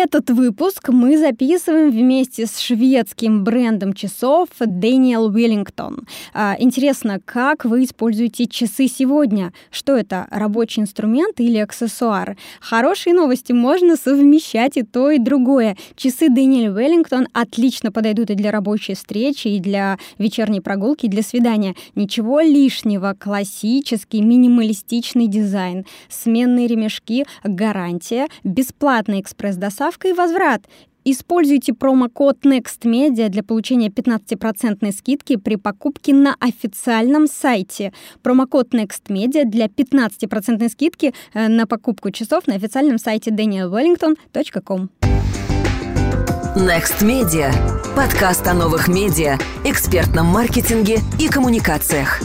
Этот выпуск мы записываем вместе с шведским брендом часов Daniel Wellington. А, интересно, как вы используете часы сегодня? Что это, рабочий инструмент или аксессуар? Хорошие новости, можно совмещать и то, и другое. Часы Daniel Wellington отлично подойдут и для рабочей встречи, и для вечерней прогулки, и для свидания. Ничего лишнего, классический, минималистичный дизайн, сменные ремешки, гарантия, бесплатный экспресс-доставка доставка и возврат. Используйте промокод NEXTMedia для получения 15% скидки при покупке на официальном сайте. Промокод NEXTMedia для 15% скидки э, на покупку часов на официальном сайте danielwellington.com. Next Media. Подкаст о новых медиа, экспертном маркетинге и коммуникациях.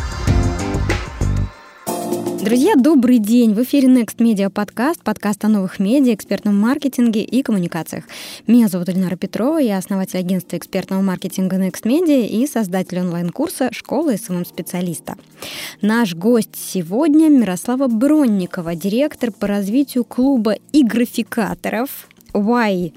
Друзья, добрый день! В эфире Next Media подкаст, подкаст о новых медиа, экспертном маркетинге и коммуникациях. Меня зовут Эльнара Петрова, я основатель агентства экспертного маркетинга Next Media и создатель онлайн-курса «Школа SMM-специалиста». Наш гость сегодня Мирослава Бронникова, директор по развитию клуба игрофикаторов Y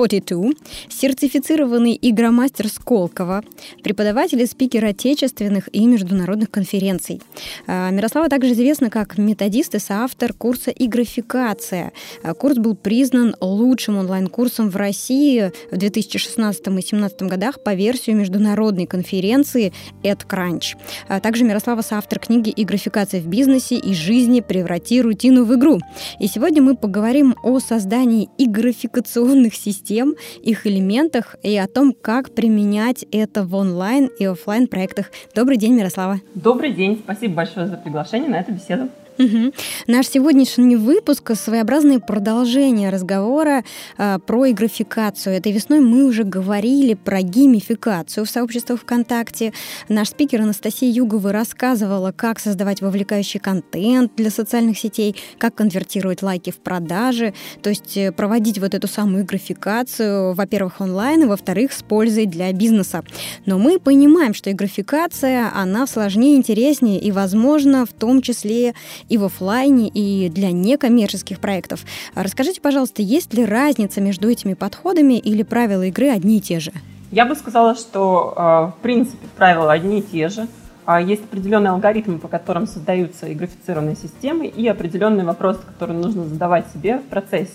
42, сертифицированный игромастер Сколково, преподаватель и спикер отечественных и международных конференций. А, Мирослава также известна как методист и соавтор курса «Игрофикация». А, курс был признан лучшим онлайн-курсом в России в 2016 и 2017 годах по версии международной конференции EdCrunch. А, также Мирослава соавтор книги «Игрофикация в бизнесе и жизни. Преврати рутину в игру». И сегодня мы поговорим о создании игрофикационных систем систем, их элементах и о том, как применять это в онлайн и офлайн проектах. Добрый день, Мирослава. Добрый день. Спасибо большое за приглашение на эту беседу. Угу. Наш сегодняшний выпуск — своеобразное продолжение разговора э, про игрофикацию. Этой весной мы уже говорили про геймификацию в сообществах ВКонтакте. Наш спикер Анастасия Югова рассказывала, как создавать вовлекающий контент для социальных сетей, как конвертировать лайки в продажи, то есть э, проводить вот эту самую игрофикацию, во-первых, онлайн, и во-вторых, с пользой для бизнеса. Но мы понимаем, что игрофикация, она сложнее, интереснее и, возможно, в том числе и в офлайне, и для некоммерческих проектов. Расскажите, пожалуйста, есть ли разница между этими подходами или правила игры одни и те же? Я бы сказала, что а, в принципе правила одни и те же. А, есть определенные алгоритмы, по которым создаются игрофицированные системы, и определенные вопросы, которые нужно задавать себе в процессе.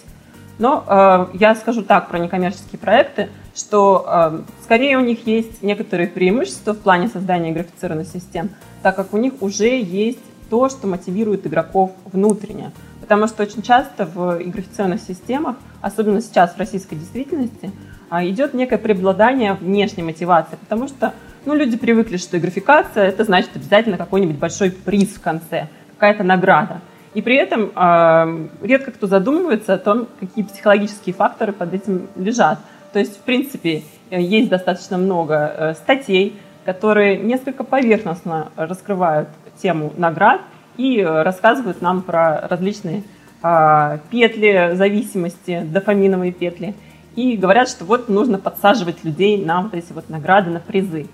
Но э, я скажу так про некоммерческие проекты, что э, скорее у них есть некоторые преимущества в плане создания игрофицированных систем, так как у них уже есть то, что мотивирует игроков внутренне. Потому что очень часто в игрофикационных системах, особенно сейчас в российской действительности, а, идет некое преобладание внешней мотивации, потому что ну, люди привыкли, что игрофикация – это значит обязательно какой-нибудь большой приз в конце, какая-то награда. И при этом э, редко кто задумывается о том, какие психологические факторы под этим лежат. То есть, в принципе, э, есть достаточно много э, статей, которые несколько поверхностно раскрывают тему наград и э, рассказывают нам про различные а, петли зависимости, дофаминовые петли. И говорят, что вот нужно подсаживать людей на вот эти вот награды, на призы.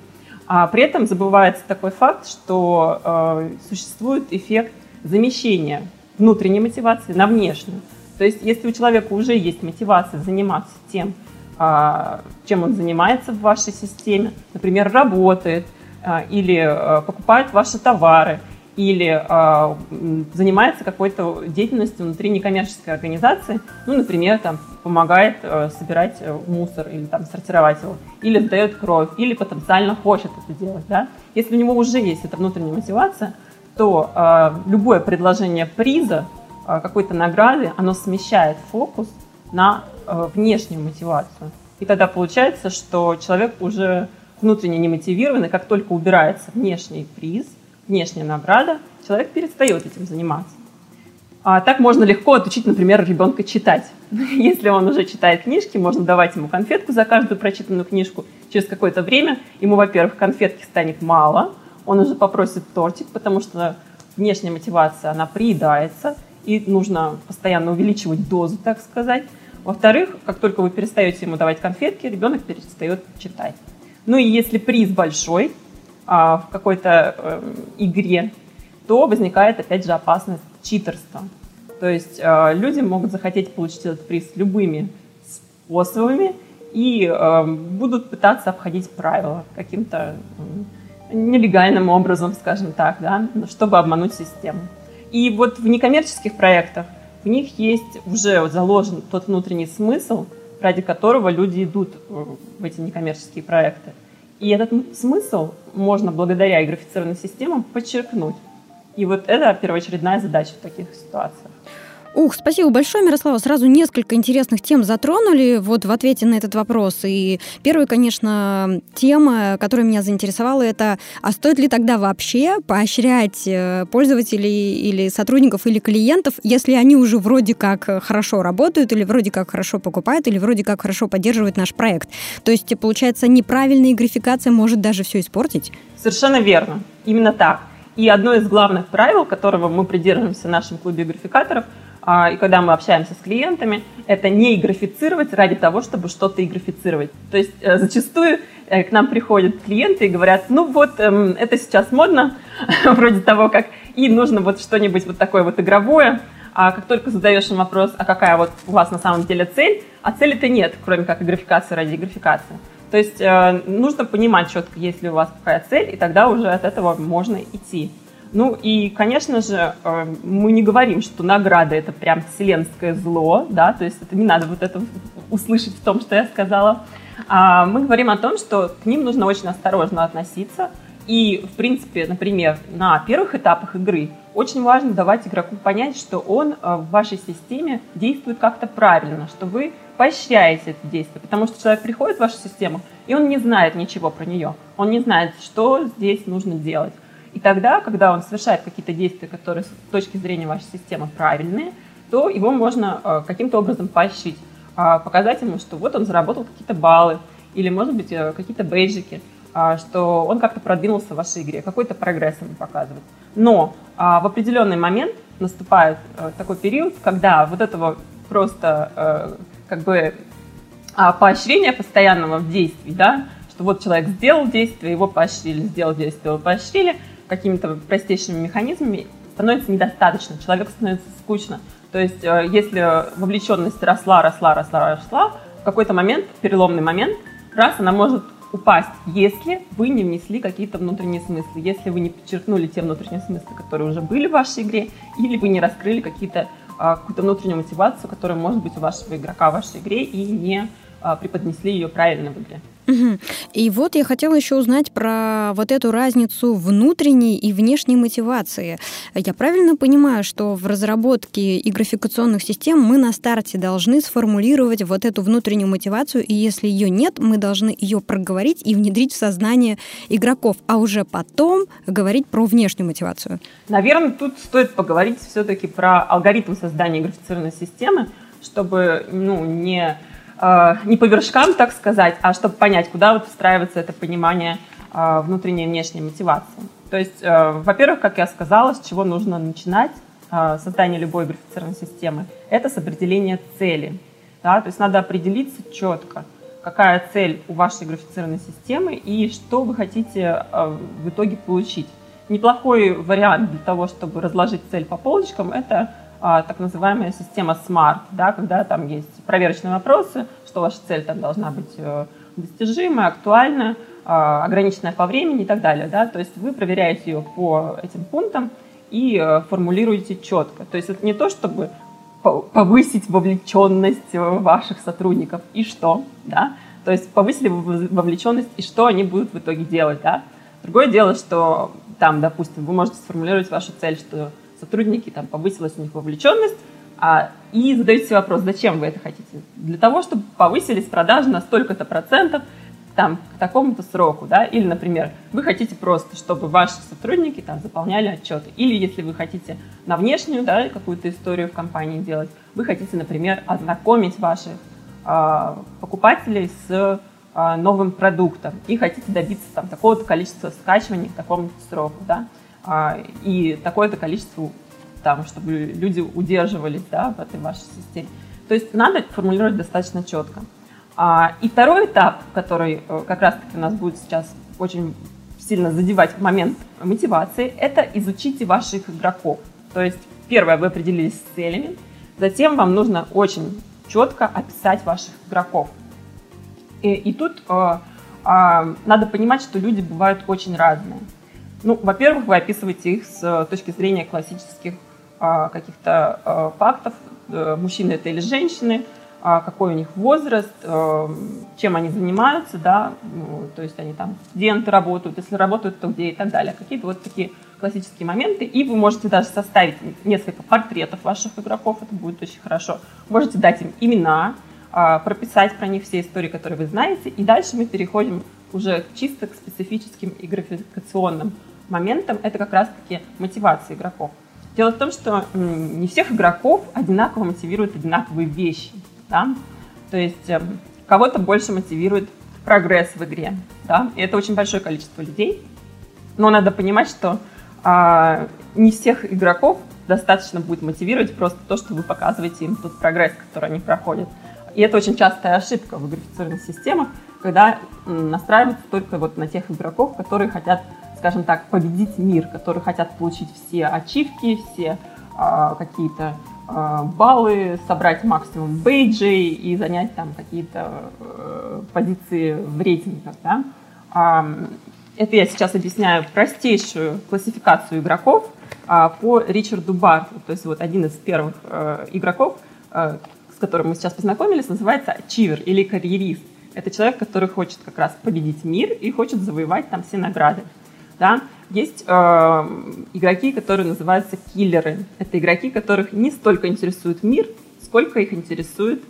А при этом забывается такой факт, что э, существует эффект замещения внутренней мотивации на внешнюю. То есть, если у человека уже есть мотивация заниматься тем, чем он занимается в вашей системе, например, работает, а, или а, покупает ваши товары, или а, занимается какой-то деятельностью внутри некоммерческой организации, ну, например, там, помогает собирать мусор или там, сортировать его, или сдает кровь, или потенциально хочет это делать. Да? Если у него уже есть эта внутренняя мотивация, то любое предложение приза, какой-то награды, оно смещает фокус на внешнюю мотивацию. И тогда получается, что человек уже внутренне не мотивирован, и как только убирается внешний приз, внешняя награда, человек перестает этим заниматься. А так можно легко отучить, например, ребенка читать. Если он уже читает книжки, можно давать ему конфетку за каждую прочитанную книжку. Через какое-то время ему, во-первых, конфетки станет мало, он уже попросит тортик, потому что внешняя мотивация, она приедается, и нужно постоянно увеличивать дозу, так сказать. Во-вторых, как только вы перестаете ему давать конфетки, ребенок перестает читать. Ну и если приз большой а, в какой-то э, игре, то возникает опять же опасность читерства. То есть э, люди могут захотеть получить этот приз любыми способами и э, будут пытаться обходить правила каким-то нелегальным образом, скажем так, да, чтобы обмануть систему. И вот в некоммерческих проектах в них есть уже заложен тот внутренний смысл, ради которого люди идут в эти некоммерческие проекты. И этот смысл можно благодаря графицированным системам подчеркнуть. И вот это первоочередная задача в таких ситуациях. Ух, спасибо большое, Мирослава. Сразу несколько интересных тем затронули вот в ответе на этот вопрос. И первая, конечно, тема, которая меня заинтересовала, это а стоит ли тогда вообще поощрять э, пользователей или сотрудников или клиентов, если они уже вроде как хорошо работают, или вроде как хорошо покупают, или вроде как хорошо поддерживают наш проект. То есть, получается, неправильная графикация может даже все испортить? Совершенно верно. Именно так. И одно из главных правил, которого мы придерживаемся в нашем клубе графикаторов – и когда мы общаемся с клиентами, это не играфицировать ради того, чтобы что-то играфицировать. То есть э, зачастую э, к нам приходят клиенты и говорят, ну вот, эм, это сейчас модно, вроде того, как и нужно вот что-нибудь вот такое вот игровое, а как только задаешь им вопрос, а какая вот у вас на самом деле цель, а цели-то нет, кроме как играфикации ради играфикации. То есть э, нужно понимать четко, есть ли у вас какая цель, и тогда уже от этого можно идти. Ну и, конечно же, э, мы не говорим, что награда это прям вселенское зло, да, то есть это не надо вот это услышать в том, что я сказала. А мы говорим о том, что к ним нужно очень осторожно относиться. И, в принципе, например, на первых этапах игры очень важно давать игроку понять, что он э, в вашей системе действует как-то правильно, что вы поощряете это действие, потому что человек приходит в вашу систему, и он не знает ничего про нее, он не знает, что здесь нужно делать. И тогда, когда он совершает какие-то действия, которые с точки зрения вашей системы правильные, то его можно э, каким-то образом поощрить, а, показать ему, что вот он заработал какие-то баллы, или, может быть, э, какие-то бейджики, а, что он как-то продвинулся в вашей игре, какой-то прогресс ему показывать. Но а, в определенный момент наступает э, такой период, когда вот этого просто как бы поощрения постоянного в действии, да, что вот человек сделал действие, его поощрили, сделал действие, его поощрили – какими-то простейшими механизмами становится недостаточно, человеку становится скучно. То есть э, если вовлеченность росла, росла, росла, росла, в какой-то момент, переломный момент, раз она может упасть, если вы не внесли какие-то внутренние смыслы, если вы не подчеркнули те внутренние смыслы, которые уже были в вашей игре, или вы не раскрыли какие-то, а, какую-то внутреннюю мотивацию, которая может быть у вашего игрока в вашей игре, и не а, преподнесли ее правильно в игре. И вот я хотела еще узнать про вот эту разницу внутренней и внешней мотивации. Я правильно понимаю, что в разработке и графикационных систем мы на старте должны сформулировать вот эту внутреннюю мотивацию, и если ее нет, мы должны ее проговорить и внедрить в сознание игроков, а уже потом говорить про внешнюю мотивацию? Наверное, тут стоит поговорить все-таки про алгоритм создания графицированной системы, чтобы ну, не не по вершкам, так сказать, а чтобы понять, куда вот встраивается это понимание э, внутренней и внешней мотивации. То есть, э, во-первых, как я сказала, с чего нужно начинать создание любой графицированной системы, это с определения цели. Да? То есть надо определиться четко, какая цель у вашей графицированной системы и что вы хотите в итоге получить. Неплохой вариант для того, чтобы разложить цель по полочкам, это а, так называемая система SMART, да, когда там есть проверочные вопросы, что ваша цель там должна быть э, достижимая, актуальна, а, ограниченная по времени и так далее. Да? То есть вы проверяете ее по этим пунктам и э, формулируете четко. То есть это не то, чтобы повысить вовлеченность ваших сотрудников и что, да, то есть повысили вовлеченность и что они будут в итоге делать, да. Другое дело, что там, допустим, вы можете сформулировать вашу цель, что сотрудники, там повысилась у них вовлеченность, а, и задаете себе вопрос, зачем вы это хотите? Для того, чтобы повысились продажи на столько-то процентов, там, к такому-то сроку, да, или, например, вы хотите просто, чтобы ваши сотрудники там заполняли отчеты, или если вы хотите на внешнюю, да, какую-то историю в компании делать, вы хотите, например, ознакомить ваших э, покупателей с э, новым продуктом и хотите добиться там такого-то количества скачиваний к такому-то сроку, да, и такое-то количество, там, чтобы люди удерживались да, в этой вашей системе. То есть надо формулировать достаточно четко. А, и второй этап, который э, как раз-таки у нас будет сейчас очень сильно задевать момент мотивации, это изучите ваших игроков. То есть первое, вы определились с целями, затем вам нужно очень четко описать ваших игроков. И, и тут э, э, надо понимать, что люди бывают очень разные. Ну, во-первых, вы описываете их с точки зрения классических э, каких-то э, фактов, э, мужчины это или женщины, а, какой у них возраст, э, чем они занимаются, да, ну, то есть они там студенты работают, если работают, то где и так далее. Какие-то вот такие классические моменты. И вы можете даже составить несколько портретов ваших игроков, это будет очень хорошо. Можете дать им имена, а, прописать про них все истории, которые вы знаете. И дальше мы переходим уже чисто к специфическим и моментам. Это как раз-таки мотивация игроков. Дело в том, что не всех игроков одинаково мотивируют одинаковые вещи. Да? То есть эм, кого-то больше мотивирует прогресс в игре. Да? И это очень большое количество людей. Но надо понимать, что а, не всех игроков достаточно будет мотивировать просто то, что вы показываете им тот прогресс, который они проходят. И это очень частая ошибка в графицированных системах, когда настраиваются только вот на тех игроков, которые хотят, скажем так, победить мир, которые хотят получить все ачивки, все а, какие-то а, баллы, собрать максимум бейджей и занять там какие-то э, позиции в рейтингах. Да? Это я сейчас объясняю простейшую классификацию игроков а, по Ричарду Барту. То есть вот один из первых э, игроков, э, с которым мы сейчас познакомились, называется чивер или карьерист. Это человек, который хочет как раз победить мир и хочет завоевать там все награды. Да? Есть э, игроки, которые называются киллеры. Это игроки, которых не столько интересует мир, сколько их интересуют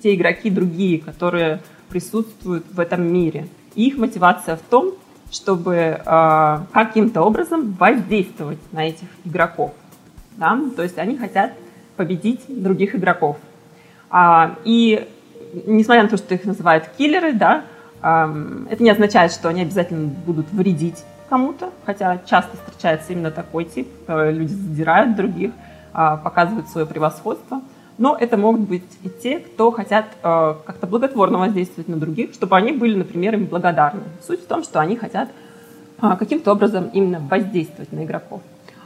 те игроки другие, которые присутствуют в этом мире. И их мотивация в том, чтобы э, каким-то образом воздействовать на этих игроков. Да? То есть они хотят победить других игроков. А, и несмотря на то, что их называют киллеры, да, э, это не означает, что они обязательно будут вредить кому-то, хотя часто встречается именно такой тип. Э, люди задирают других, э, показывают свое превосходство. Но это могут быть и те, кто хотят э, как-то благотворно воздействовать на других, чтобы они были, например, им благодарны. Суть в том, что они хотят э, каким-то образом именно воздействовать на игроков.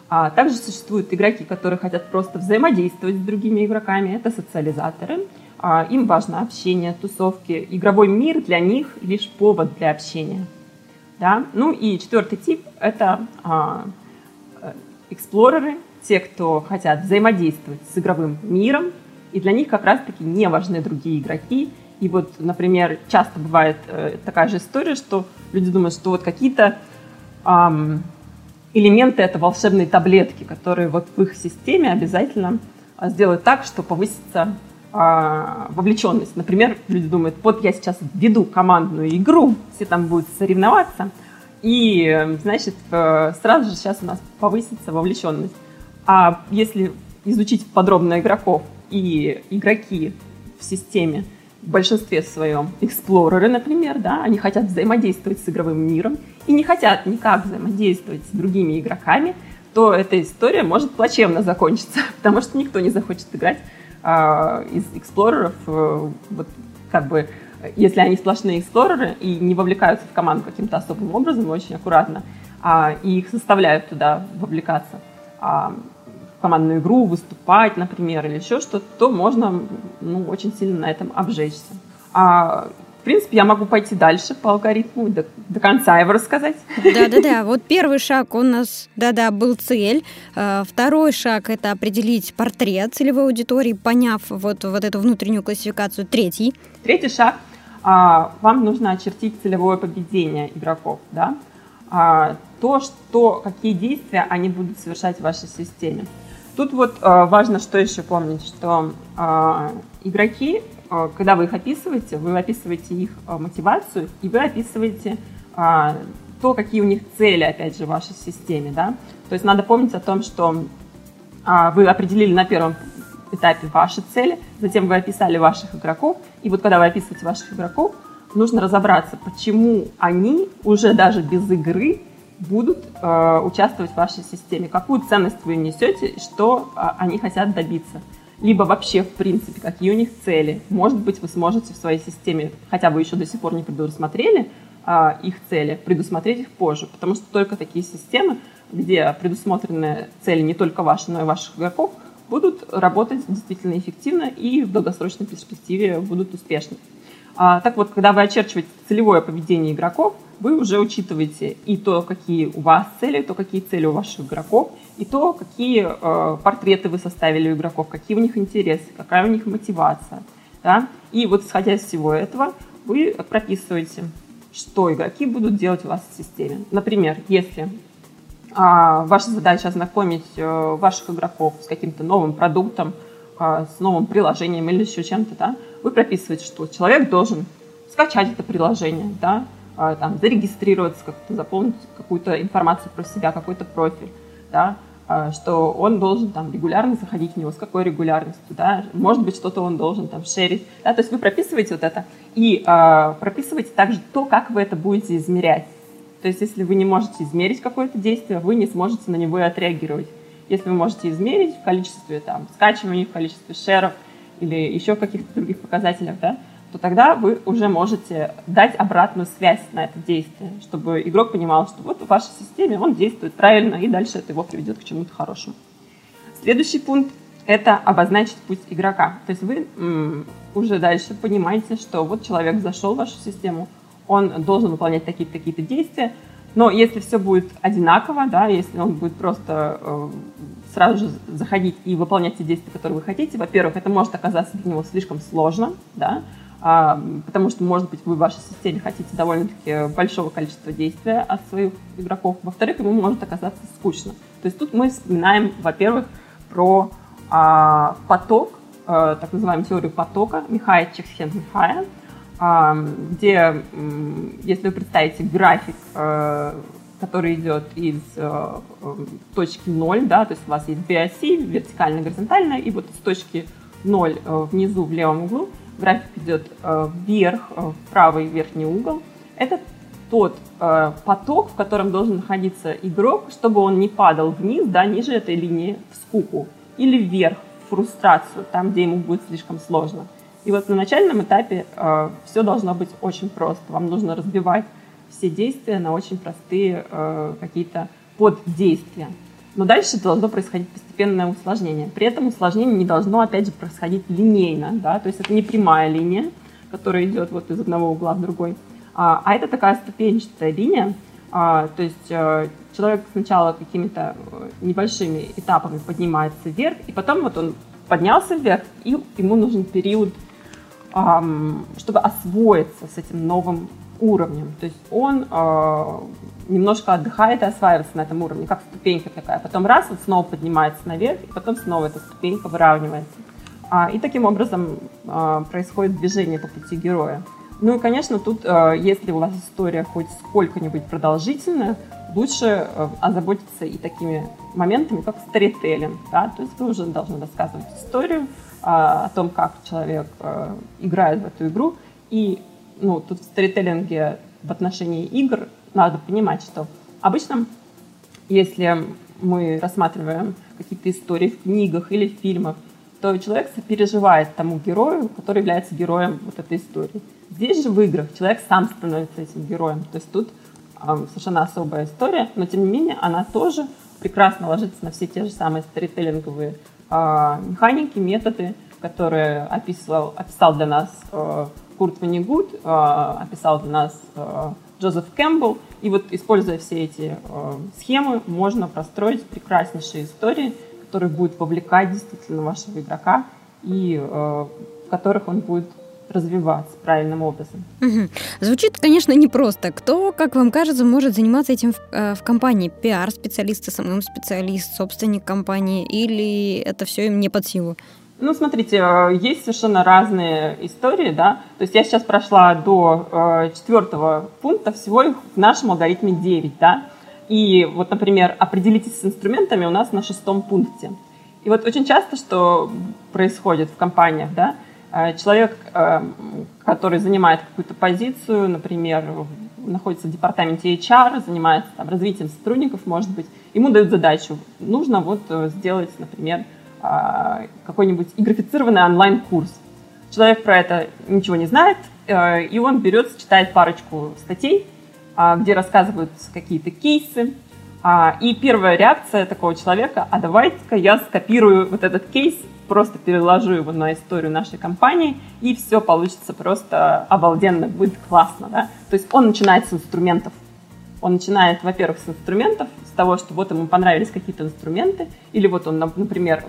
А также существуют игроки, которые хотят просто взаимодействовать с другими игроками. Это социализаторы. А, им важно общение, тусовки. Игровой мир для них лишь повод для общения. Да? Ну и четвертый тип — это а, э, эксплореры, те, кто хотят взаимодействовать с игровым миром, и для них как раз-таки не важны другие игроки. И вот, например, часто бывает э, такая же история, что люди думают, что вот какие-то эм, элементы это волшебные таблетки, которые вот в их системе обязательно а, сделают так, что повысится вовлеченность. Например, люди думают, вот я сейчас веду командную игру, все там будут соревноваться, и, значит, э, сразу же сейчас у нас повысится вовлеченность. А если изучить подробно игроков и игроки в системе в большинстве своем эксплореры, например, да, они хотят взаимодействовать с игровым миром и не хотят никак взаимодействовать с другими игроками, то эта история может плачевно закончиться, потому что никто не захочет играть а, из эксплореров, э, вот, как бы, если они сплошные эксплореры и не вовлекаются в команду каким-то особым образом, очень аккуратно, а, и их заставляют туда вовлекаться. А, командную игру, выступать, например, или еще что-то, то можно ну, очень сильно на этом обжечься. А, в принципе, я могу пойти дальше по алгоритму, до, до конца его рассказать. Да-да-да, вот первый шаг у нас, да-да, был цель. А, второй шаг – это определить портрет целевой аудитории, поняв вот, вот эту внутреннюю классификацию. Третий. Третий шаг а, – вам нужно очертить целевое поведение игроков, да, а, то, что, какие действия они будут совершать в вашей системе. Тут вот э, важно что еще помнить, что э, игроки, э, когда вы их описываете, вы описываете их э, мотивацию, и вы описываете э, то, какие у них цели, опять же, в вашей системе. Да? То есть надо помнить о том, что э, вы определили на первом этапе ваши цели, затем вы описали ваших игроков, и вот когда вы описываете ваших игроков, нужно разобраться, почему они уже даже без игры будут э, участвовать в вашей системе, какую ценность вы несете что э, они хотят добиться. Либо вообще, в принципе, какие у них цели. Может быть, вы сможете в своей системе, хотя вы еще до сих пор не предусмотрели э, их цели, предусмотреть их позже. Потому что только такие системы, где предусмотрены цели не только ваши, но и ваших игроков, будут работать действительно эффективно и в долгосрочной перспективе будут успешны. А, так вот, когда вы очерчиваете целевое поведение игроков, вы уже учитываете и то, какие у вас цели, то, какие цели у ваших игроков, и то, какие э, портреты вы составили у игроков, какие у них интересы, какая у них мотивация. Да? И вот исходя из всего этого, вы прописываете, что игроки будут делать у вас в системе. Например, если а, ваша задача ознакомить а, ваших игроков с каким-то новым продуктом, а, с новым приложением или еще чем-то, да, вы прописываете, что человек должен скачать это приложение, да, а, там, зарегистрироваться, как-то заполнить какую-то информацию про себя, какой-то профиль, да, что он должен там регулярно заходить в него, с какой регулярностью, да, может быть, что-то он должен там шерить, да, то есть вы прописываете вот это и э, прописываете также то, как вы это будете измерять. То есть если вы не можете измерить какое-то действие, вы не сможете на него и отреагировать. Если вы можете измерить в количестве там, скачиваний, в количестве шеров или еще каких-то других показателях, да, то тогда вы уже можете дать обратную связь на это действие, чтобы игрок понимал, что вот в вашей системе он действует правильно, и дальше это его приведет к чему-то хорошему. Следующий пункт – это обозначить путь игрока. То есть вы уже дальше понимаете, что вот человек зашел в вашу систему, он должен выполнять такие-то такие действия, но если все будет одинаково, да, если он будет просто э, сразу же заходить и выполнять те действия, которые вы хотите, во-первых, это может оказаться для него слишком сложно, да, потому что, может быть, вы в вашей системе хотите довольно-таки большого количества действия от своих игроков. Во-вторых, ему может оказаться скучно. То есть тут мы вспоминаем, во-первых, про а, поток, а, так называемую теорию потока Михая Чехсен-Михая, а, где, если вы представите график, а, который идет из а, точки 0, да, то есть у вас есть две оси, вертикально, горизонтально, и вот с точки 0 внизу в левом углу график идет э, вверх, э, в правый верхний угол, это тот э, поток, в котором должен находиться игрок, чтобы он не падал вниз, да, ниже этой линии в скуку, или вверх в фрустрацию, там, где ему будет слишком сложно. И вот на начальном этапе э, все должно быть очень просто. Вам нужно разбивать все действия на очень простые э, какие-то поддействия. Но дальше должно происходить постепенное усложнение. При этом усложнение не должно, опять же, происходить линейно. Да? То есть это не прямая линия, которая идет вот из одного угла в другой, а, а это такая ступенчатая линия. А, то есть а, человек сначала какими-то э, небольшими этапами поднимается вверх, и потом вот он поднялся вверх, и ему нужен период, а, чтобы освоиться с этим новым уровнем. То есть он э, немножко отдыхает и осваивается на этом уровне, как ступенька такая. Потом раз, вот снова поднимается наверх, и потом снова эта ступенька выравнивается. А, и таким образом э, происходит движение по пути героя. Ну и, конечно, тут, э, если у вас история хоть сколько-нибудь продолжительная, лучше э, озаботиться и такими моментами, как сторителлинг. Да? То есть вы уже должны рассказывать историю э, о том, как человек э, играет в эту игру, и ну, тут в сторителлинге в отношении игр надо понимать, что обычно, если мы рассматриваем какие-то истории в книгах или в фильмах, то человек сопереживает тому герою, который является героем вот этой истории. Здесь же в играх человек сам становится этим героем. То есть тут э, совершенно особая история, но тем не менее она тоже прекрасно ложится на все те же самые сторителлинговые э, механики, методы, которые описывал, описал для нас э, Курт Ванигут, э, описал для нас э, Джозеф Кэмпбелл. И вот, используя все эти э, схемы, можно простроить прекраснейшие истории, которые будут вовлекать действительно вашего игрока и в которых он будет развиваться правильным образом. Угу. Звучит, конечно, непросто. Кто, как вам кажется, может заниматься этим в, э, в компании? Пиар-специалист, SMM-специалист, собственник компании, или это все им не под силу? Ну, смотрите, э, есть совершенно разные истории, да. То есть я сейчас прошла до э, четвертого пункта, всего их в нашем алгоритме 9, да. И вот, например, определитесь с инструментами у нас на шестом пункте. И вот очень часто, что происходит в компаниях, да, э, человек, который занимает какую-то позицию, например, находится в департаменте HR, занимается там, развитием сотрудников, может быть, ему дают задачу, нужно вот сделать, например, а, какой-нибудь игрофицированный онлайн-курс. Человек про это ничего не знает, э, и он берет, читает парочку статей, а, где рассказываются какие-то кейсы, А, и первая реакция такого человека, а давайте-ка я скопирую вот этот кейс, просто переложу его на историю нашей компании, и все получится просто обалденно, будет классно. Да? То есть он начинает с инструментов. Он начинает, во-первых, с инструментов, с того, что вот ему понравились какие-то инструменты, или вот он, например,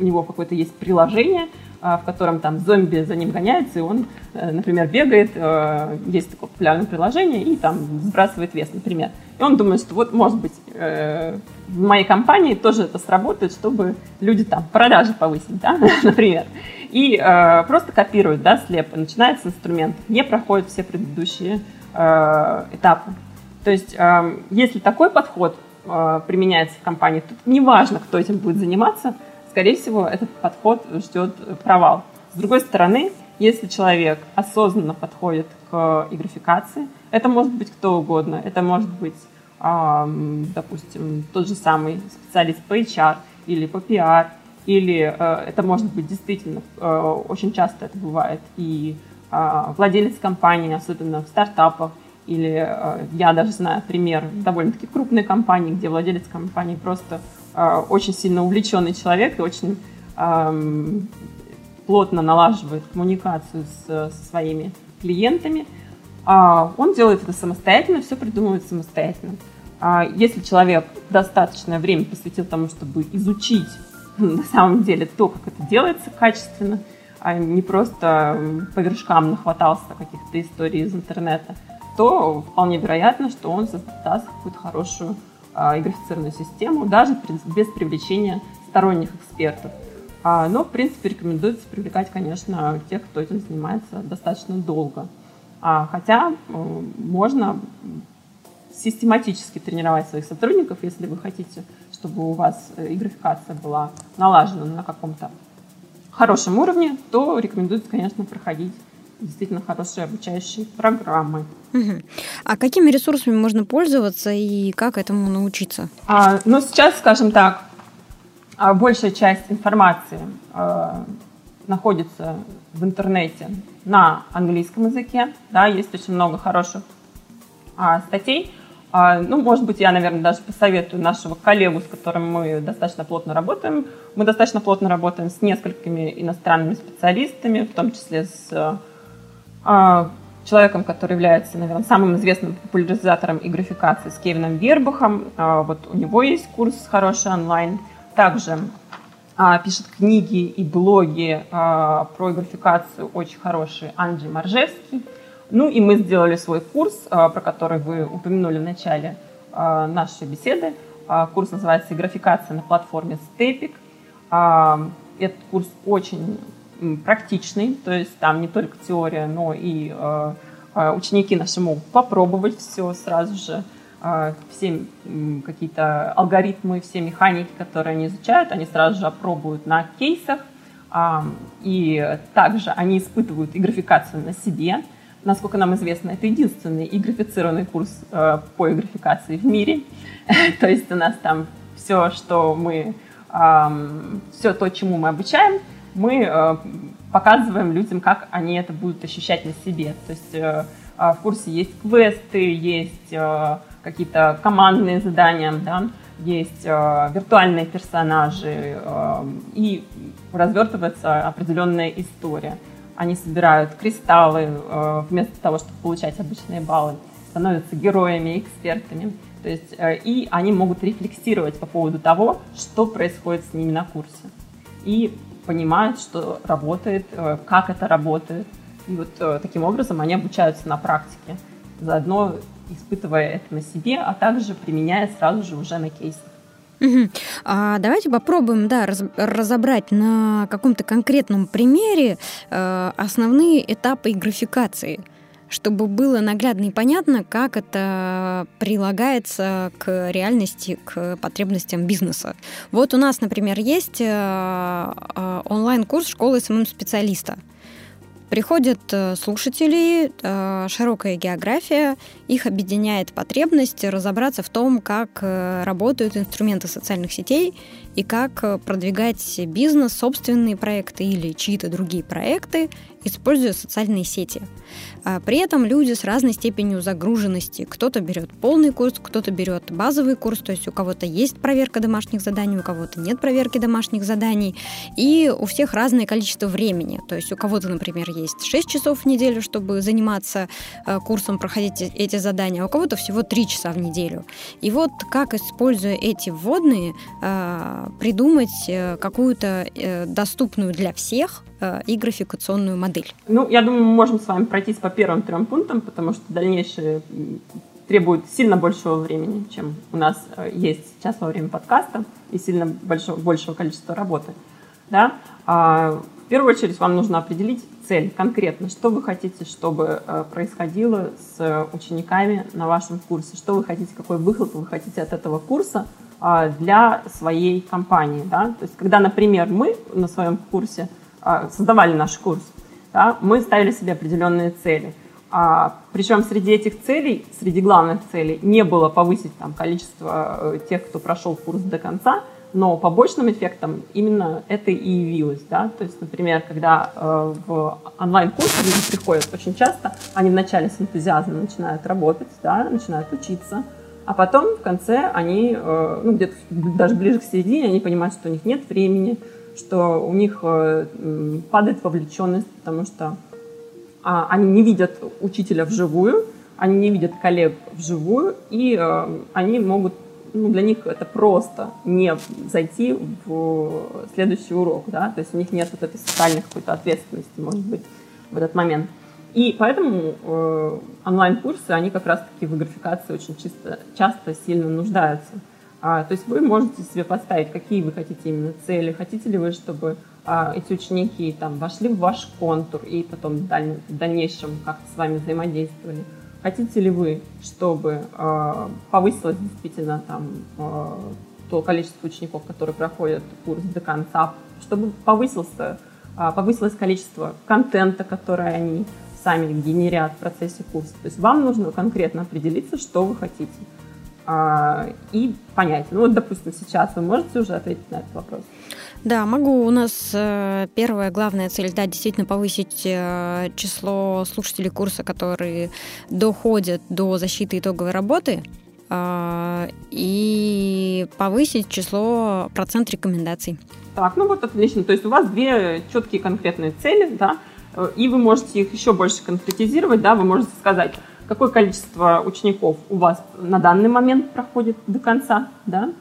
у него какое-то есть приложение, а, в котором там зомби за ним гоняется, и он, э, например, бегает, э, есть такое популярное приложение, и там сбрасывает вес, например. И он думает, что вот, может быть, э, в моей компании тоже это сработает, чтобы люди там продажи повысить, да, например. И просто копирует, да, слепо, начинает с инструментов, не проходит все предыдущие этапы. То есть, если такой подход применяется в компании, то неважно, кто этим будет заниматься, скорее всего, этот подход ждет провал. С другой стороны, если человек осознанно подходит к игрификации, это может быть кто угодно, это может быть, допустим, тот же самый специалист по HR или по PR, или э, это может быть действительно, э, очень часто это бывает, и а, владелец компании, особенно в стартапах, или э, я даже знаю пример довольно-таки крупной компании, где владелец компании просто э, очень сильно увлеченный человек и очень э, плотно налаживает коммуникацию с, со своими клиентами. Э, он делает это самостоятельно, все придумывает самостоятельно. Э, если человек достаточное время посвятил тому, чтобы изучить на самом деле то, как это делается качественно, а не просто по вершкам нахватался каких-то историй из интернета, то вполне вероятно, что он создаст какую-то хорошую а, игрифицированную систему, даже без привлечения сторонних экспертов. А, но, в принципе, рекомендуется привлекать, конечно, тех, кто этим занимается достаточно долго. А, хотя можно систематически тренировать своих сотрудников, если вы хотите, чтобы у вас э, игрификация была налажена на каком-то хорошем уровне, то рекомендуется, конечно, проходить действительно хорошие обучающие программы. Угу. А какими ресурсами можно пользоваться и как этому научиться? А, ну, сейчас, скажем так, а, большая часть информации а, находится в интернете на английском языке. Да, есть очень много хороших а, статей. А, ну, может быть, я, наверное, даже посоветую нашего коллегу, с которым мы достаточно плотно работаем. Мы достаточно плотно работаем с несколькими иностранными специалистами, в том числе с а, человеком, который является, наверное, самым известным популяризатором и графикации с Кевином Вербухом. А, вот у него есть курс хороший онлайн. Также а, пишет книги и блоги про графикацию очень хороший Анджей Маржевский. Ну и мы сделали свой курс, про который вы упомянули в начале нашей беседы. Курс называется «Графикация на платформе Stepik». Этот курс очень практичный, то есть там не только теория, но и э, э, ученики наши могут попробовать все сразу же, э, все какие-то алгоритмы, все механики, которые они изучают, они сразу же опробуют на кейсах, и также они испытывают и графикацию на себе. Насколько нам известно, это единственный и графицированный курс по графикации в мире. То есть у нас там все, что мы, все то, чему мы обучаем, мы э, показываем людям, как они это будут ощущать на себе. То есть э, а в курсе есть квесты, есть э, какие-то командные задания, да, есть виртуальные персонажи, и развертывается определенная история. Они собирают кристаллы вместо того, чтобы получать обычные баллы, становятся героями, экспертами. То есть, и они могут рефлексировать по поводу того, что происходит с ними на курсе. И понимают, что работает, э, как это работает. И вот э, таким образом они обучаются на практике, заодно испытывая это на себе, а также применяя сразу же уже на кейсах. Угу. А давайте попробуем да, раз, разобрать на каком-то конкретном примере э, основные этапы графикации чтобы было наглядно и понятно, как это прилагается к реальности, к потребностям бизнеса. Вот у нас, например, есть э, э, онлайн-курс школы SMM-специалиста. Приходят э, слушатели, широкая география, их объединяет потребность разобраться в том, как работают инструменты социальных сетей и как продвигать бизнес, собственные проекты или чьи-то другие проекты используя социальные сети. А при этом люди с разной степенью загруженности. Кто-то берет полный курс, кто-то берет базовый курс, то есть у кого-то есть проверка домашних заданий, у кого-то нет проверки домашних заданий, и у всех разное количество времени. То есть у кого-то, например, есть 6 часов в неделю, чтобы заниматься э, курсом, проходить эти задания, а у кого-то всего 3 часа в неделю. И вот как, используя эти вводные, э, придумать э, какую-то доступную для всех и графикационную модель. Ну, я думаю, мы можем с вами пройтись по первым трем пунктам, потому что дальнейшие требуют сильно большего времени, чем у нас э, есть сейчас во время подкаста, и сильно большого, большего количества работы. Да? А, в первую очередь вам нужно определить цель конкретно, что вы хотите, чтобы э, происходило с учениками на вашем курсе, что вы хотите, какой выхлоп вы хотите от этого курса а, для своей компании. Да? То есть, когда, например, мы на своем курсе а, создавали наш курс, да, мы ставили себе определенные цели. А, причем среди этих целей, среди главных целей, не было повысить там, количество э, тех, кто прошел курс до конца, но побочным эффектом именно это и явилось. Да? То есть, например, когда э, в онлайн-курсы люди приходят очень часто, они вначале с энтузиазмом начинают работать, да, начинают учиться, а потом в конце они, э, ну, где-то даже ближе к середине, они понимают, что у них нет времени, что у них э, падает вовлеченность, потому что а, они не видят учителя вживую, они не видят коллег вживую, и э, они могут, ну, для них это просто не зайти в следующий урок, да, то есть у них нет вот этой социальной какой-то ответственности, может быть, в этот момент. И поэтому э, онлайн-курсы, они как раз-таки в графикации очень чисто, часто сильно нуждаются. А, то есть вы можете себе поставить, какие вы хотите именно цели. Хотите ли вы, чтобы а, эти ученики там, вошли в ваш контур и потом в, даль... в дальнейшем как-то с вами взаимодействовали. Хотите ли вы, чтобы а, повысилось действительно там, а, то количество учеников, которые проходят курс до конца, чтобы повысился, а, повысилось количество контента, который они сами генерят в процессе курса. То есть вам нужно конкретно определиться, что вы хотите а, и понять. Ну вот, допустим, сейчас вы можете уже ответить на этот вопрос? Да, могу. У нас э, первая главная цель, да, действительно повысить э, число слушателей курса, которые доходят до защиты итоговой работы э, и повысить число процент рекомендаций. Так, ну вот отлично. То есть у вас две четкие конкретные цели, да, и вы можете их еще больше конкретизировать, да, вы можете сказать, какое количество учеников у вас на данный момент проходит до конца, да,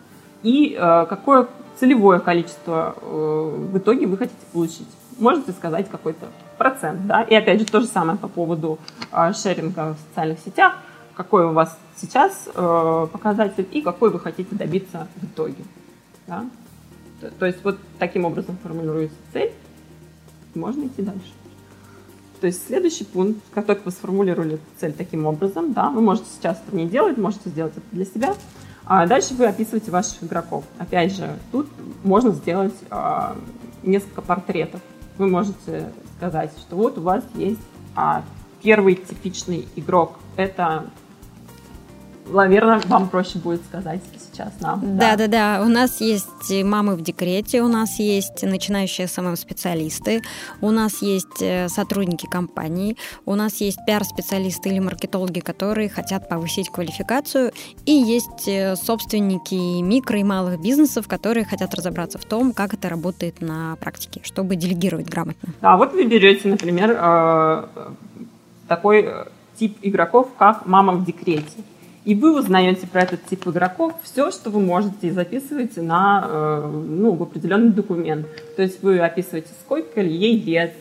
и э, какое целевое количество э, в итоге вы хотите получить. Можете сказать какой-то процент, да, и опять же то же самое по поводу э, шеринга в социальных сетях, какой у вас сейчас э, показатель и какой вы хотите добиться в итоге, да. То, то есть вот таким образом формулируется цель, можно идти дальше. То есть следующий пункт, как только вы сформулировали цель таким образом, да, вы можете сейчас это не делать, можете сделать это для себя. А дальше вы описываете ваших игроков. Опять же, тут можно сделать а, несколько портретов. Вы можете сказать, что вот у вас есть а, первый типичный игрок. Это наверное, вам проще будет сказать сейчас нам. Да, да, да. да. У нас есть мамы в декрете, у нас есть начинающие СММ-специалисты, у нас есть э, сотрудники компаний, у нас есть пиар-специалисты или маркетологи, которые хотят повысить квалификацию, и есть э, собственники микро и малых бизнесов, которые хотят разобраться в том, как это работает на практике, чтобы делегировать грамотно. Да, вот вы берете, например, э, такой тип игроков, как мама в декрете. И вы узнаете про этот тип игроков все, что вы можете, и записываете на, э, ну, в определенный документ. То есть вы описываете, сколько ей лет,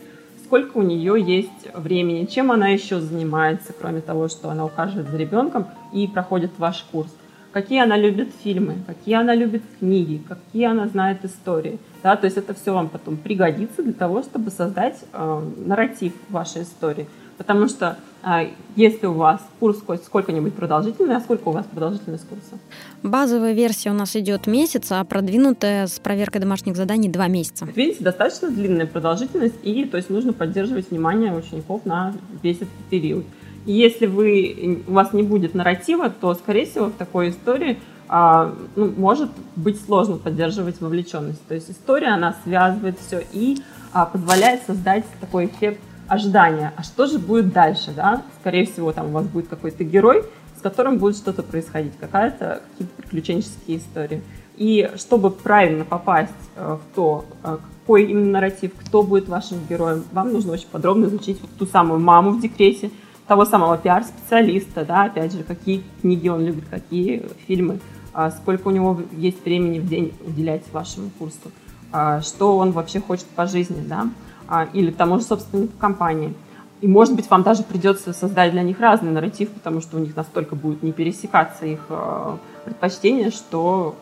сколько у нее есть времени, чем она еще занимается, кроме того, что она ухаживает за ребенком и проходит ваш курс. Какие она любит фильмы, какие она любит книги, какие она знает истории. Да, то есть это все вам потом пригодится для того, чтобы создать э, нарратив вашей истории. Потому что а, если у вас курс сколько-нибудь продолжительный, а сколько у вас продолжительность курса? Базовая версия у нас идет месяц, а продвинутая с проверкой домашних заданий два месяца. Видите, достаточно длинная продолжительность, и то есть нужно поддерживать внимание учеников на весь этот период. И если вы, у вас не будет нарратива, то, скорее всего, в такой истории а, ну, может быть сложно поддерживать вовлеченность. То есть история, она связывает все и а, позволяет создать такой эффект ожидания, а что же будет дальше, да? Скорее всего, там у вас будет какой-то герой, с которым будет что-то происходить, какая-то, какие-то приключенческие истории. И чтобы правильно попасть э, в то, э, какой именно нарратив, кто будет вашим героем, вам нужно очень подробно изучить вот ту самую маму в декрете, того самого пиар-специалиста, да, опять же, какие книги он любит, какие фильмы, а сколько у него есть времени в день уделять вашему курсу, а что он вообще хочет по жизни, да, или тому же собственнику компании. И, может быть, вам даже придется создать для них разный нарратив, потому что у них настолько будет не пересекаться их предпочтения, что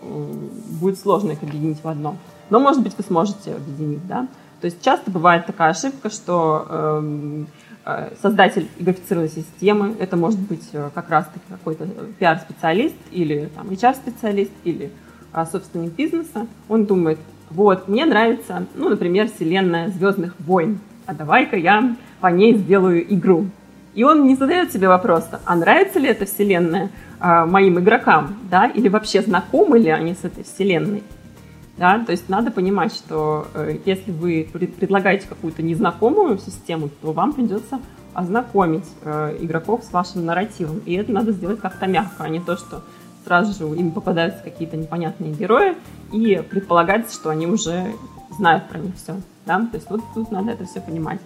будет сложно их объединить в одно. Но, может быть, вы сможете объединить, да. То есть часто бывает такая ошибка, что эм, э, создатель игрофицированной системы, это может быть э, как раз-таки какой-то пиар-специалист или там, HR-специалист или э, собственник бизнеса, он думает, вот, мне нравится, ну, например, вселенная Звездных войн, а давай-ка я по ней сделаю игру. И он не задает себе вопрос, а нравится ли эта вселенная э, моим игрокам, да, или вообще знакомы ли они с этой вселенной. Да? То есть надо понимать, что э, если вы предлагаете какую-то незнакомую систему, то вам придется ознакомить э, игроков с вашим нарративом. И это надо сделать как-то мягко, а не то, что сразу же им попадаются какие-то непонятные герои, и предполагается, что они уже знают про них все. Да? То есть вот тут надо это все понимать.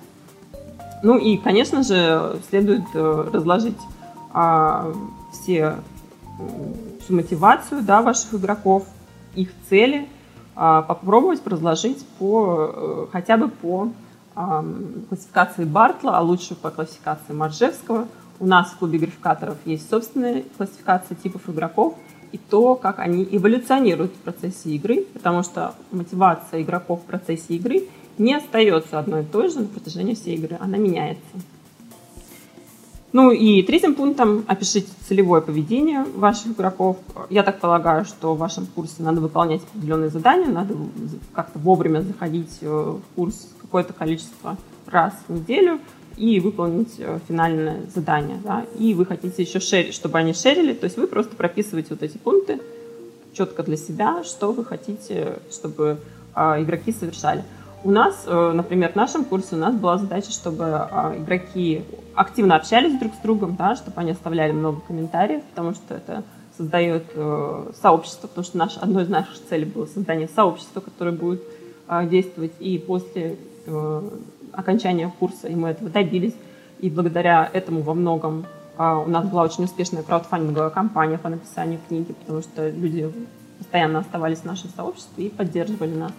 Ну и, конечно же, следует э, разложить а, все, всю мотивацию да, ваших игроков, их цели, а, попробовать разложить по, э, хотя бы по классификации Бартла, а лучше по классификации Маржевского. У нас в клубе графикаторов есть собственная классификация типов игроков и то, как они эволюционируют в процессе игры, потому что мотивация игроков в процессе игры не остается одной и той же на протяжении всей игры, она меняется. Ну и третьим пунктом опишите целевое поведение ваших игроков. Я так полагаю, что в вашем курсе надо выполнять определенные задания, надо как-то вовремя заходить э, в курс какое-то количество раз в неделю и выполнить э, финальное задание. Да? И вы хотите еще шерить, чтобы они шерили, то есть вы просто прописываете вот эти пункты четко для себя, что вы хотите, чтобы э, игроки совершали. У нас, э, например, в нашем курсе у нас была задача, чтобы а, игроки активно общались друг с другом, да, чтобы они оставляли много комментариев, потому что это создает э, сообщество, потому что наш, одной из наших целей было создание сообщества, которое будет а, действовать и после окончания курса, и мы этого добились. И благодаря этому во многом а, у нас была очень успешная краудфандинговая кампания по написанию книги, потому что люди постоянно оставались в нашем сообществе и поддерживали нас.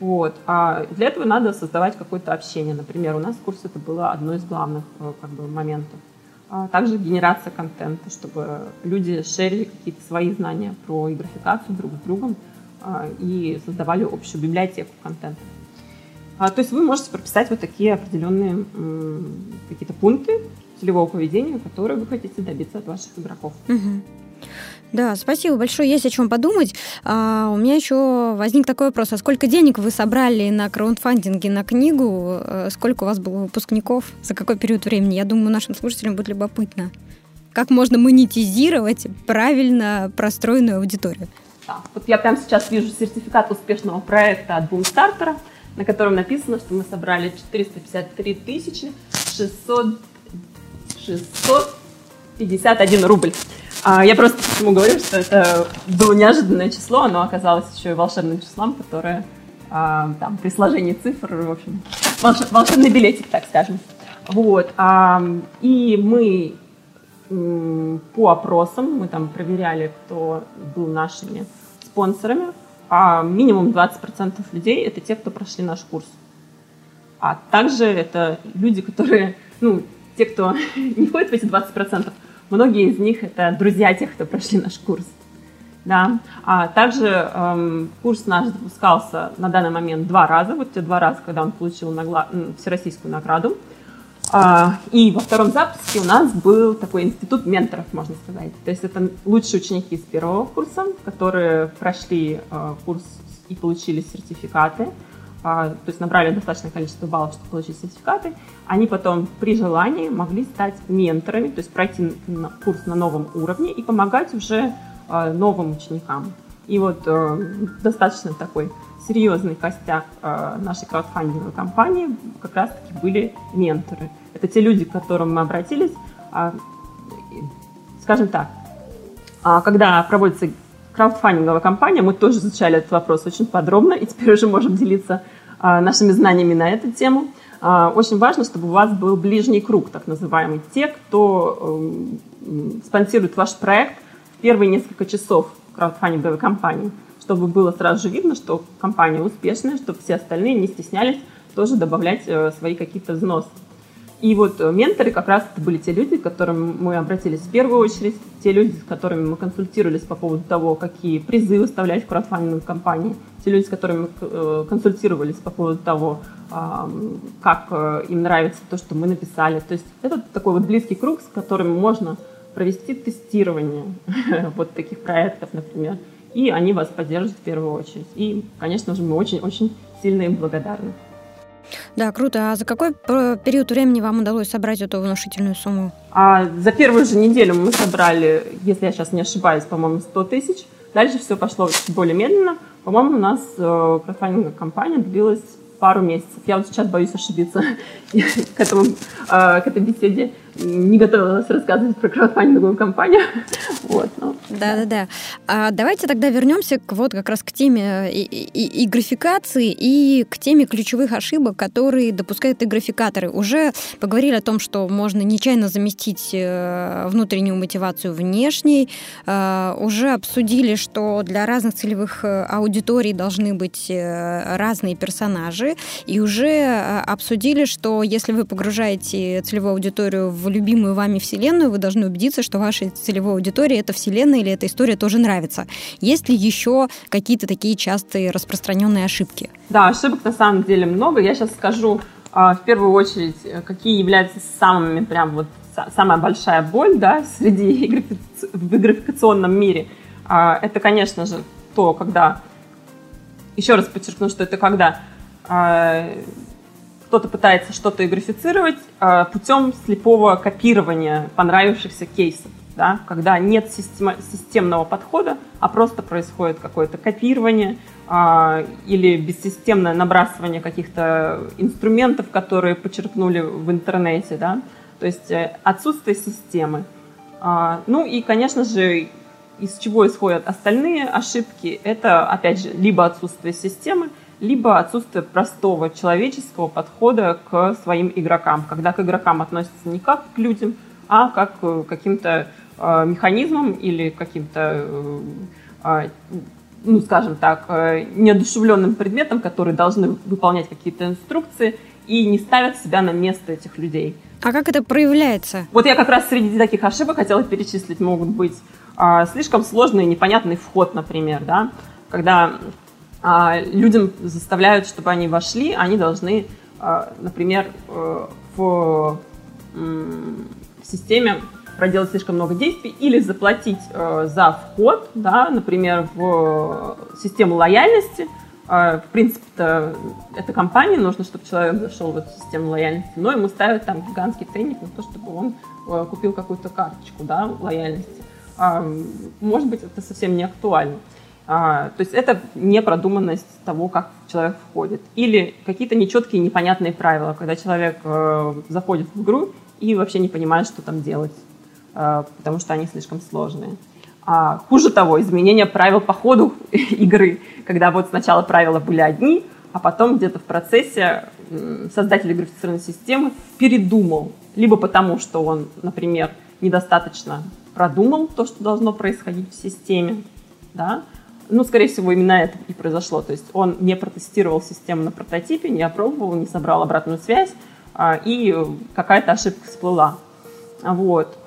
Вот. А для этого надо создавать какое-то общение. Например, у нас в курсе это было одно из главных э, как бы, моментов. А также генерация контента, чтобы люди шерили какие-то свои знания про графикацию друг с другом а, и создавали общую библиотеку контента. А, то есть вы можете прописать вот такие определенные какие-то пункты целевого поведения, которые вы хотите добиться от ваших игроков. Угу. Да, спасибо большое. Есть о чем подумать. А, у меня еще возник такой вопрос. А сколько денег вы собрали на краундфандинге на книгу? Э, сколько у вас было выпускников? За какой период времени? Я думаю, нашим слушателям будет любопытно. Как можно монетизировать правильно простроенную аудиторию? Да, вот я прямо сейчас вижу сертификат успешного проекта от Boomstarter, на котором написано, что мы собрали 453 тысячи 600, 651 рубль. А, я просто почему говорю, что это было неожиданное число, оно оказалось еще и волшебным числом, которое а, там при сложении цифр, в общем, волшебный билетик, так скажем. Вот. А, и мы по опросам, мы там проверяли, кто был нашими спонсорами, а минимум 20% людей это те, кто прошли наш курс. А также это люди, которые, ну, те, кто не входит в эти 20%, Многие из них это друзья тех, кто прошли наш курс. Да. А также эм, курс наш запускался на данный момент два раза. Вот те два раза, когда он получил нагла... всероссийскую награду. А, и во втором запуске у нас был такой институт менторов, можно сказать. То есть это лучшие ученики из первого курса, которые прошли э, курс и получили сертификаты. А, то есть набрали достаточное количество баллов, чтобы получить сертификаты, они потом при желании могли стать менторами, то есть пройти курс на новом уровне и помогать уже а, новым ученикам. И вот э, достаточно такой серьезный костяк э, нашей краудфандинговой компании как раз-таки были менторы. Это те люди, к которым мы обратились, э, скажем так, э, когда проводится краудфандинговая компания, мы тоже изучали этот вопрос очень подробно, и теперь уже можем делиться э, нашими знаниями на эту тему. Очень важно, чтобы у вас был ближний круг, так называемый, те, кто э, спонсирует ваш проект в первые несколько часов краудфандинговой компании чтобы было сразу же видно, что компания успешная, чтобы все остальные не стеснялись тоже добавлять э, свои какие-то взносы. И вот э, менторы как раз это были те люди, к которым мы обратились в первую очередь, те люди, с которыми мы консультировались по поводу того, какие призы выставлять в краудфандинговой компании, те люди, с которыми мы э, консультировались по поводу того, как им нравится то, что мы написали. То есть это такой вот близкий круг, с которым можно провести тестирование вот таких проектов, например и они вас поддержат в первую очередь. И, конечно же, мы очень-очень сильно им благодарны. Да, круто. А за какой период времени вам удалось собрать эту внушительную сумму? А, за первую же неделю мы собрали, если я сейчас не ошибаюсь, по-моему, 100 тысяч. Дальше все пошло более медленно. По-моему, у нас э, краудфандинговая компания длилась пару месяцев. Я вот сейчас боюсь ошибиться к, этому, э, к этой беседе не готовилась рассказывать про краудфандинговую компанию. Вот, но, да, да, да. А давайте тогда вернемся к, вот как раз к теме и, и, и графикации, и к теме ключевых ошибок, которые допускают и графикаторы. Уже поговорили о том, что можно нечаянно заместить э, внутреннюю мотивацию внешней. Э, уже обсудили, что для разных целевых э, аудиторий должны быть разные персонажи. И уже обсудили, что если вы погружаете целевую аудиторию в в любимую вами вселенную, вы должны убедиться, что вашей целевой аудитории эта вселенная или эта история тоже нравится. Есть ли еще какие-то такие частые распространенные ошибки? Да, ошибок на самом деле много. Я сейчас скажу а, в первую очередь, какие являются самыми прям вот самая большая боль, да, среди в графикационном мире. А, это, конечно же, то, когда еще раз подчеркну, что это когда а, кто-то пытается что-то графицировать э, путем слепого копирования понравившихся кейсов, да, когда нет системного подхода, а просто происходит какое-то копирование э, или бессистемное набрасывание каких-то инструментов, которые почерпнули в интернете, да, то есть э, отсутствие системы. Э, ну и, конечно же, из чего исходят остальные ошибки, это, опять же, либо отсутствие системы, либо отсутствие простого человеческого подхода к своим игрокам, когда к игрокам относятся не как к людям, а как к каким-то э, механизмам или каким-то, э, э, ну, скажем так, э, неодушевленным предметам, которые должны выполнять какие-то инструкции и не ставят себя на место этих людей. А как это проявляется? Вот я как раз среди таких ошибок хотела перечислить, могут быть э, слишком сложный непонятный вход, например, да, когда а, людям заставляют, чтобы они вошли, они должны, а, например, э, в системе проделать слишком много действий или заплатить э, за вход, да, например, в систему лояльности. А, в принципе-то это компания, нужно, чтобы человек зашел в эту систему лояльности, но ему ставят там гигантский ценник на то, чтобы он э, купил какую-то карточку да, лояльности. Может быть, это совсем не актуально. А, то есть это непродуманность того, как человек входит. Или какие-то нечеткие, непонятные правила, когда человек э, заходит в игру и вообще не понимает, что там делать, э, потому что они слишком сложные. А хуже того, изменение правил по ходу игры, когда вот сначала правила были одни, а потом где-то в процессе создатель графицированной системы передумал. Либо потому, что он, например, недостаточно продумал то, что должно происходить в системе, да, ну, скорее всего, именно это и произошло. То есть он не протестировал систему на прототипе, не опробовал, не собрал обратную связь, а, и какая-то ошибка всплыла. Вот.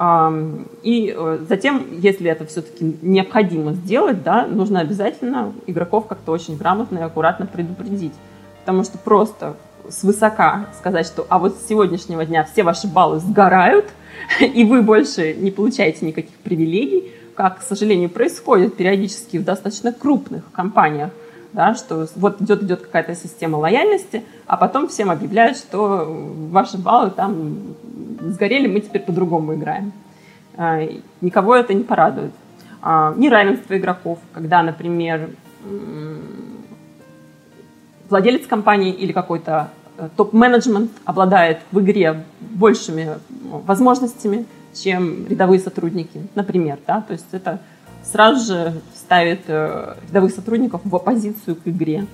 И э, затем, если это все-таки необходимо сделать, да, нужно обязательно игроков как-то очень грамотно и аккуратно предупредить. Потому что просто свысока сказать, что а вот с сегодняшнего дня все ваши баллы сгорают, и вы больше не получаете никаких привилегий, как, к сожалению, происходит периодически в достаточно крупных компаниях, да, что вот идет, идет какая-то система лояльности, а потом всем объявляют, что ваши баллы там сгорели, мы теперь по-другому играем. А, никого это не порадует. А, неравенство игроков, когда, например, владелец компании или какой-то э, топ-менеджмент обладает в игре большими возможностями, чем рядовые сотрудники, например. Да? То есть это сразу же ставит э, рядовых сотрудников в оппозицию к игре.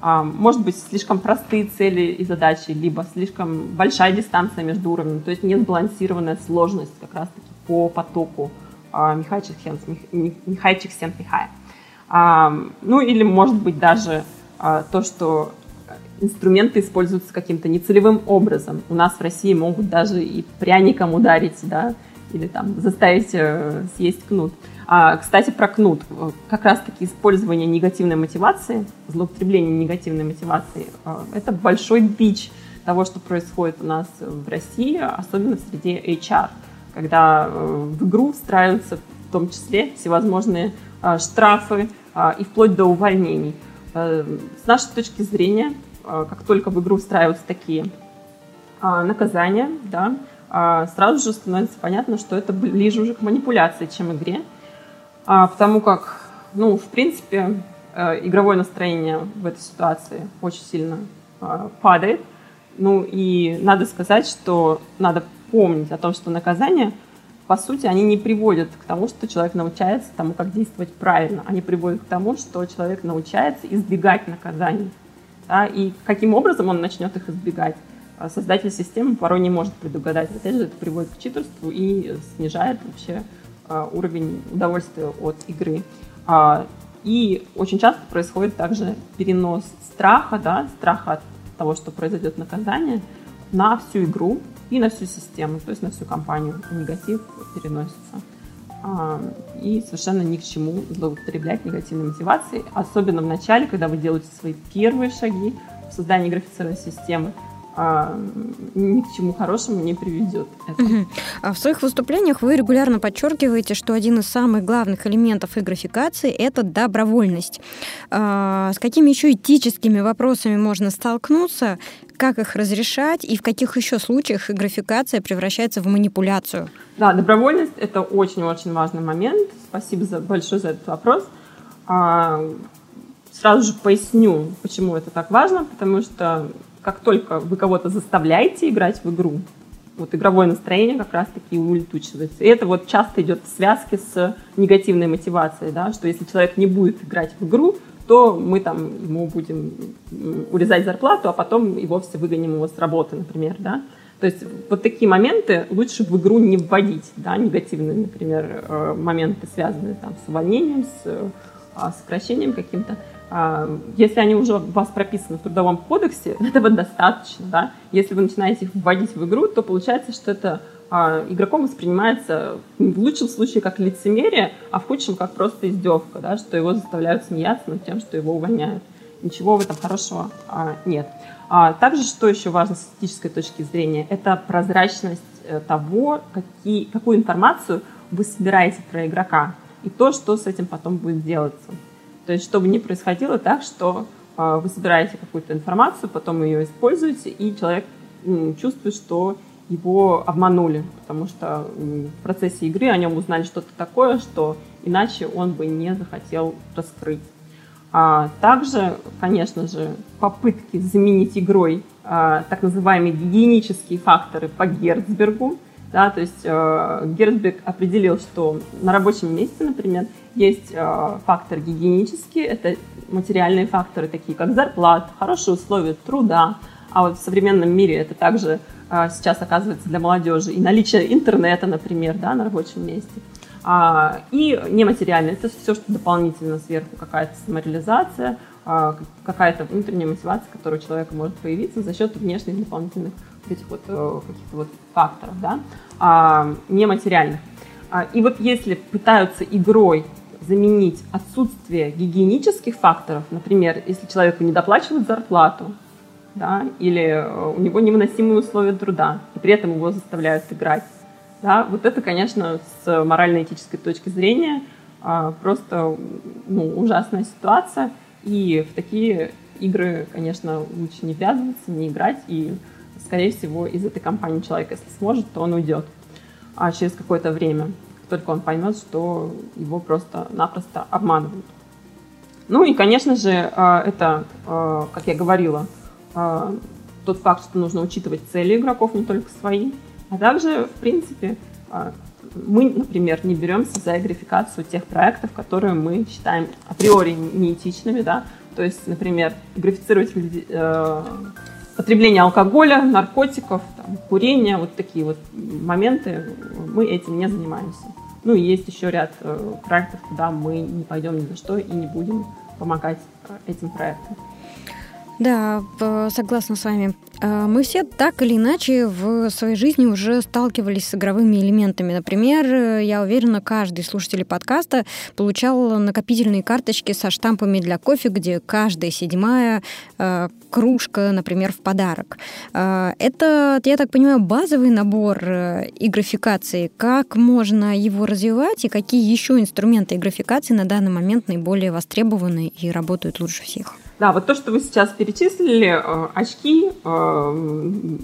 А, может быть, слишком простые цели и задачи, либо слишком большая дистанция между уровнями, то есть нет сбалансированная сложность как раз-таки по потоку Михайчик Сент Михай. Ну или, может быть, даже а, то, что инструменты используются каким-то нецелевым образом. У нас в России могут даже и пряником ударить, да, или там заставить э, съесть кнут. А, кстати, про кнут. Как раз-таки использование негативной мотивации, злоупотребление негативной мотивации, э, это большой бич того, что происходит у нас в России, особенно в среде HR, когда э, в игру встраиваются в том числе всевозможные э, штрафы э, и вплоть до увольнений. Э, с нашей точки зрения, э, как только в игру встраиваются такие э, наказания, да, а, сразу же становится понятно, что это ближе уже к манипуляции, чем игре. А, потому как, ну, в принципе, э, игровое настроение в этой ситуации очень сильно а, падает. Ну и надо сказать, что надо помнить о том, что наказания, по сути, они не приводят к тому, что человек научается тому, как действовать правильно. Они приводят к тому, что человек научается избегать наказаний. Да, и каким образом он начнет их избегать. А создатель системы порой не может предугадать. Опять же, это приводит к читерству и снижает вообще а, уровень удовольствия от игры. А, и очень часто происходит также перенос страха, да, страха от того, что произойдет наказание, на всю игру и на всю систему, то есть на всю компанию. Негатив переносится. И совершенно ни к чему злоупотреблять негативной мотивацией, особенно в начале, когда вы делаете свои первые шаги в создании графицированной системы, а, ни к чему хорошему не приведет. Это. Угу. А в своих выступлениях вы регулярно подчеркиваете, что один из самых главных элементов игрофикации – это добровольность. А, с какими еще этическими вопросами можно столкнуться, как их разрешать и в каких еще случаях игрофикация превращается в манипуляцию? Да, добровольность – это очень-очень важный момент. Спасибо за, большое за этот вопрос. А, сразу же поясню, почему это так важно, потому что как только вы кого-то заставляете играть в игру, вот игровое настроение как раз-таки улетучивается. И это вот часто идет в связке с негативной мотивацией, да, что если человек не будет играть в игру, то мы там ему будем урезать зарплату, а потом и вовсе выгоним его с работы, например, да. То есть вот такие моменты лучше в игру не вводить, да, негативные, например, э, моменты, связанные там с увольнением, с э, сокращением каким-то. А, если они уже у вас прописаны в Трудовом кодексе, этого достаточно. Да? Если вы начинаете их вводить в игру, то получается, что это а, игроком воспринимается в лучшем случае как лицемерие, а в худшем как просто издевка, да? что его заставляют смеяться над тем, что его увольняют. Ничего в этом хорошего а, нет. Также, что еще важно с этической точки зрения, это прозрачность э, того, какие, какую информацию вы собираете про игрока и то, что с этим потом будет делаться. То есть, чтобы не происходило так, что э, вы собираете какую-то информацию, потом ее используете, и человек чувствует, что его обманули, потому что в процессе игры о нем узнали что-то такое, что иначе он бы не захотел раскрыть. А также, конечно же, попытки заменить игрой а, так называемые гигиенические факторы по Герцбергу. Да, то есть э, Герцберг определил, что на рабочем месте, например, есть э, фактор гигиенический, это материальные факторы, такие как зарплата, хорошие условия труда. А вот в современном мире это также э, сейчас оказывается для молодежи и наличие интернета, например, да, на рабочем месте. А, и нематериальное, это все, что дополнительно сверху, какая-то самореализация, а, какая-то внутренняя мотивация, которая у человека может появиться за счет внешних дополнительных вот этих вот каких-то вот факторов, да, а, нематериальных. А, и вот если пытаются игрой заменить отсутствие гигиенических факторов, например, если человеку не доплачивают зарплату, да, или э, у него невыносимые условия труда, и при этом его заставляют играть. Да, вот это, конечно, с морально-этической точки зрения а, просто ну, ужасная ситуация. И в такие игры, конечно, лучше не ввязываться, не играть. И, скорее всего, из этой компании человек, если сможет, то он уйдет. А через какое-то время только он поймет, что его просто-напросто обманывают. Ну и, конечно же, это, как я говорила, тот факт, что нужно учитывать цели игроков, не только свои, а также, в принципе, мы, например, не беремся за графикацию тех проектов, которые мы считаем априори неэтичными, да, то есть, например, графицировать э, потребление алкоголя, наркотиков, там, курение, вот такие вот моменты, мы этим не занимаемся. Ну и есть еще ряд э, проектов, куда мы не пойдем ни за что и не будем помогать э, этим проектам. Да, согласна с вами. А, мы все так или иначе в своей жизни уже сталкивались с игровыми элементами. Например, я уверена, каждый слушатель подкаста получал накопительные карточки со штампами для кофе, где каждая седьмая а, кружка, например, в подарок. Это, я так понимаю, базовый набор э, игрофикации. Как можно его развивать и какие еще инструменты игрофикации на данный момент наиболее востребованы и работают лучше всех? Да, вот то, что вы сейчас перечислили, э, очки, э,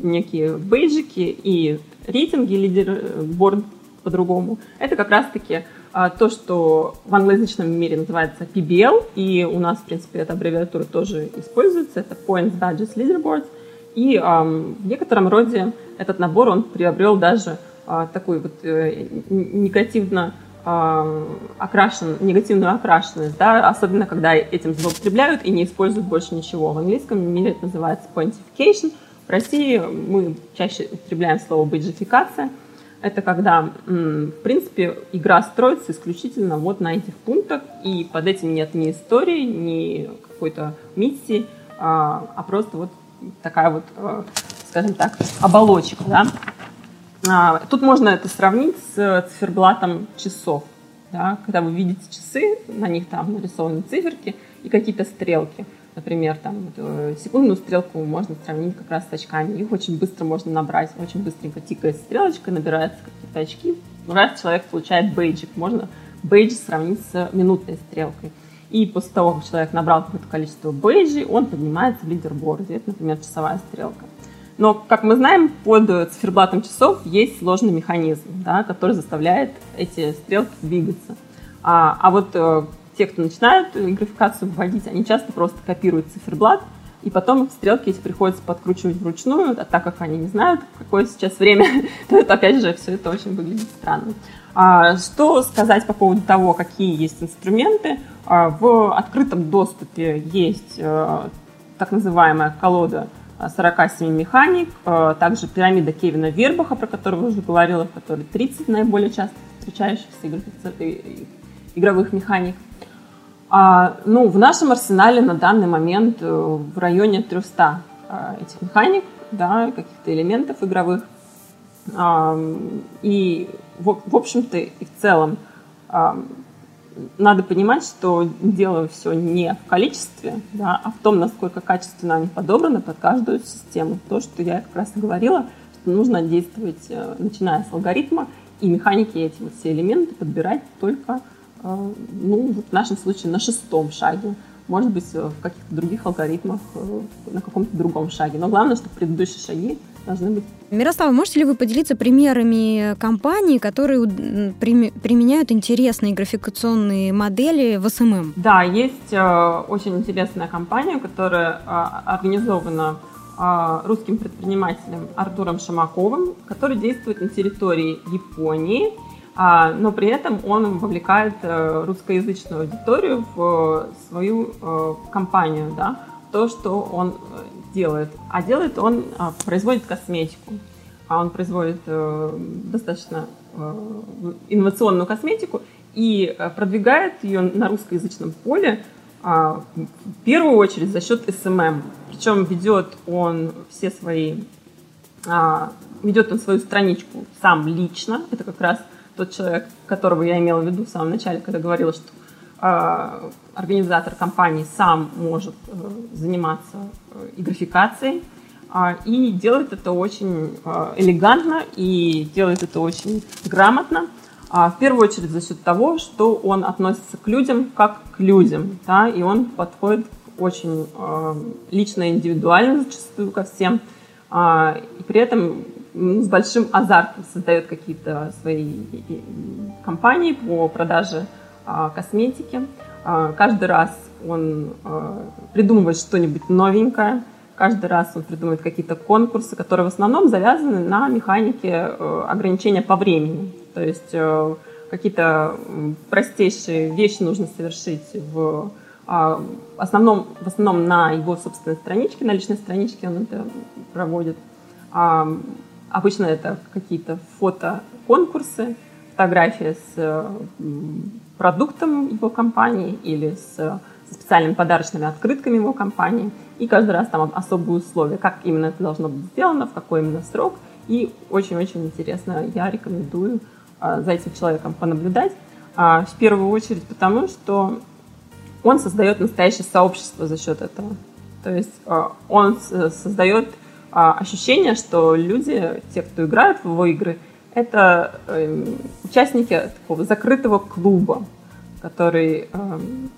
некие бейджики и рейтинги, лидерборд по-другому, это как раз-таки э, то, что в англоязычном мире называется PBL, и у нас, в принципе, эта аббревиатура тоже используется, это Points Badges Leaderboards, и в некотором роде этот набор, он приобрел даже такой вот негативно окрашен, негативную окрашенность, да, особенно когда этим злоупотребляют и не используют больше ничего. В английском мире это называется pointification. В России мы чаще употребляем слово бейджификация. Это когда, в принципе, игра строится исключительно вот на этих пунктах, и под этим нет ни истории, ни какой-то миссии, а, а просто вот такая вот, э, скажем так, оболочка, да. А, тут можно это сравнить с циферблатом часов. Да? Когда вы видите часы, на них там нарисованы циферки и какие-то стрелки. Например, там, э, секундную стрелку можно сравнить как раз с очками. Их очень быстро можно набрать. Очень быстренько тикает стрелочка, набираются какие-то очки. Раз человек получает бейджик, можно бейджи сравнить с минутной стрелкой. И после того, как человек набрал какое-то количество бейджей, он поднимается в лидерборде. Это, например, часовая стрелка. Но, как мы знаем, под циферблатом часов есть сложный механизм, да, который заставляет эти стрелки двигаться. А, а вот э, те, кто начинают графикацию вводить, они часто просто копируют циферблат, и потом стрелки эти приходится подкручивать вручную, а так как они не знают, какое сейчас время, то это, опять же, все это очень выглядит странно. А, что сказать по поводу того, какие есть инструменты? А, в открытом доступе есть а, так называемая колода 47 механик, э, также пирамида Кевина Вербаха, про которую уже говорила, в которой 30 наиболее часто встречающихся игровых механик. А, ну, в нашем арсенале на данный момент э, в районе 300 э, этих механик, да, каких-то элементов игровых. И, в общем-то, и в целом надо понимать, что дело все не в количестве, да, а в том, насколько качественно они подобраны под каждую систему. То, что я как раз и говорила, что нужно действовать, э, начиная с алгоритма, и механики эти вот все элементы подбирать только, э, ну, в нашем случае на шестом шаге. Может быть, э, в каких-то других алгоритмах на каком-то другом шаге. Но главное, чтобы предыдущие шаги должны быть. Мирослава, можете ли вы поделиться примерами компаний, которые применяют интересные игрофикационные модели в SMM? Да, есть э, очень интересная компания, которая э, организована э, русским предпринимателем Артуром Шамаковым, который действует на территории Японии, а, но при этом он вовлекает русскоязычную аудиторию в свою компанию, да, то, что он делает. А делает он, а, производит косметику. А он производит э, достаточно э, инновационную косметику и э, продвигает ее на русскоязычном поле а, в первую очередь за счет SMM. Причем ведет он все свои, а, ведет он свою страничку сам лично. Это как раз тот человек, которого я имела в виду в самом начале, когда говорила, что организатор компании сам может заниматься и графикацией, а, и делает это очень а, элегантно и делает это очень грамотно. А, в первую очередь за счет того, что он относится к людям как к людям, да, и он подходит очень лично и индивидуально зачастую ко всем, и при этом с большим азартом создает какие-то свои компании по продаже а, косметики. А, каждый раз он а, придумывает что-нибудь новенькое, каждый раз он придумывает какие-то конкурсы, которые в основном завязаны на механике э, ограничения по времени. То есть э, какие-то простейшие вещи нужно совершить в основном, в основном на его собственной страничке, на личной страничке он это проводит. Обычно это какие-то фотоконкурсы, фотография с продуктом его компании или с, со специальными подарочными открытками его компании. И каждый раз там особые условия, как именно это должно быть сделано, в какой именно срок. И очень-очень интересно, я рекомендую а, за этим человеком понаблюдать. А, в первую очередь потому, что он создает настоящее сообщество за счет этого. То есть а, он создает ощущение, что люди, те, кто играют в его игры, это эм, участники такого закрытого клуба, который эм,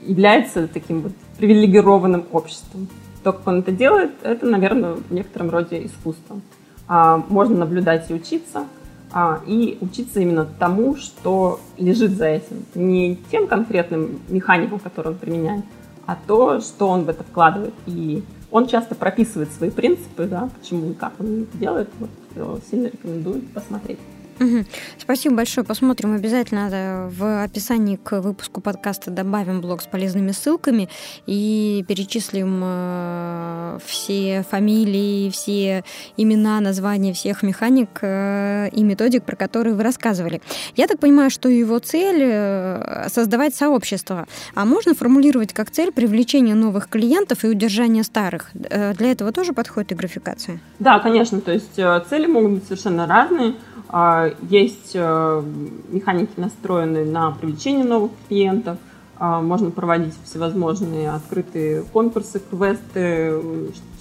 является таким вот привилегированным обществом. То, как он это делает, это, наверное, в некотором роде искусство. А, можно наблюдать и учиться, а, и учиться именно тому, что лежит за этим. Не тем конкретным механикам, которые он применяет, а то, что он в это вкладывает. И он часто прописывает свои принципы, да, почему и как он это делает. Вот, э, сильно рекомендую посмотреть. Угу. Спасибо большое. Посмотрим обязательно в описании к выпуску подкаста добавим блог с полезными ссылками и перечислим э, все фамилии, все имена, названия всех механик э, и методик, про которые вы рассказывали. Я так понимаю, что его цель э, создавать сообщество. А можно формулировать как цель привлечение новых клиентов и удержание старых? Для этого тоже подходит и графикация? Да, конечно. То есть цели могут быть совершенно разные. А, есть э, механики, настроенные на привлечение новых клиентов. А, можно проводить всевозможные открытые конкурсы, квесты,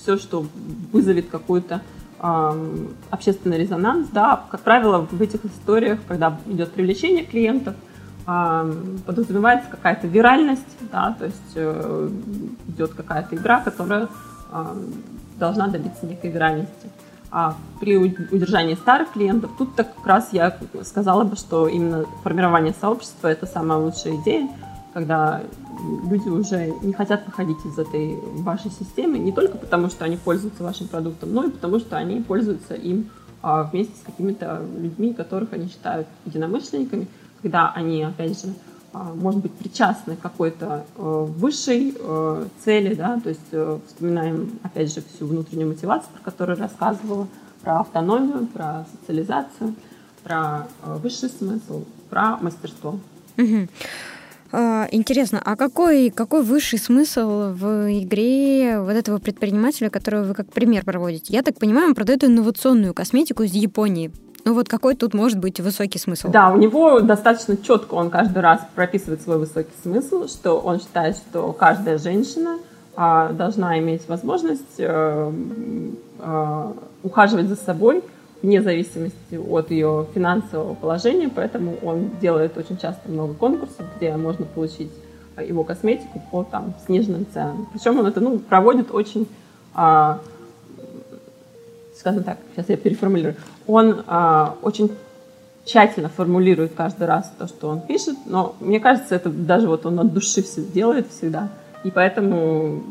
все, что вызовет какой-то общественный резонанс. Да, как правило, в этих историях, когда идет привлечение клиентов, подразумевается какая-то виральность, да, то есть э, идет какая-то игра, которая должна добиться некой виральности. А при удержании старых клиентов, тут так как раз я сказала бы, что именно формирование сообщества – это самая лучшая идея, когда люди уже не хотят выходить из этой вашей системы, не только потому, что они пользуются вашим продуктом, но и потому, что они пользуются им а, вместе с какими-то людьми, которых они считают единомышленниками, когда они, опять же, может быть, причастны к какой-то э, высшей э, цели, да, то есть э, вспоминаем, опять же, всю внутреннюю мотивацию, про которую рассказывала, про автономию, про социализацию, про высший смысл, про мастерство. Угу. Интересно, а какой, какой высший смысл в игре вот этого предпринимателя, которого вы как пример проводите? Я так понимаю, он продает инновационную косметику из Японии. Ну вот какой тут может быть высокий смысл? Да, у него достаточно четко он каждый раз прописывает свой высокий смысл, что он считает, что каждая женщина а, должна иметь возможность а, а, ухаживать за собой вне зависимости от ее финансового положения, поэтому он делает очень часто много конкурсов, где можно получить его косметику по там сниженным ценам. Причем он это ну, проводит очень а, скажем так, сейчас я переформулирую, он а, очень тщательно формулирует каждый раз то, что он пишет, но мне кажется, это даже вот он от души все делает всегда, и поэтому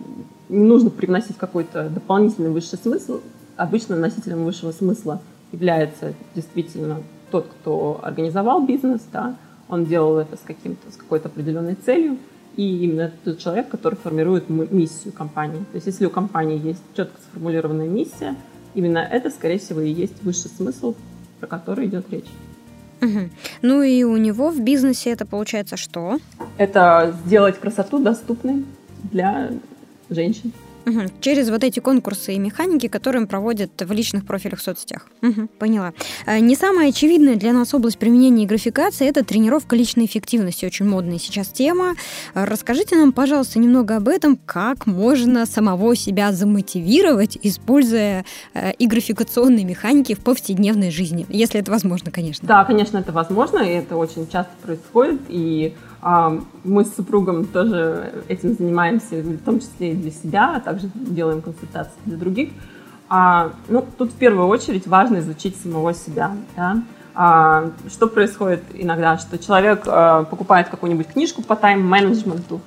не нужно привносить какой-то дополнительный высший смысл. Обычно носителем высшего смысла является действительно тот, кто организовал бизнес, да, он делал это с, каким-то, с какой-то определенной целью, и именно тот человек, который формирует миссию компании. То есть если у компании есть четко сформулированная миссия, именно это, скорее всего, и есть высший смысл, про который идет речь. Угу. Ну и у него в бизнесе это получается что? Это сделать красоту доступной для женщин. Угу. Через вот эти конкурсы и механики, которые он проводит в личных профилях в соцсетях. Угу. Поняла. Э, не самая очевидная для нас область применения и графикации – это тренировка личной эффективности. Очень модная сейчас тема. Расскажите нам, пожалуйста, немного об этом, как можно самого себя замотивировать, используя э, и графикационные механики в повседневной жизни, если это возможно, конечно. Да, конечно, это возможно, и это очень часто происходит, и мы с супругом тоже этим занимаемся, в том числе и для себя, а также делаем консультации для других. А, ну, тут в первую очередь важно изучить самого себя. Да? А, что происходит иногда? Что человек а, покупает какую-нибудь книжку по тайм-менеджменту,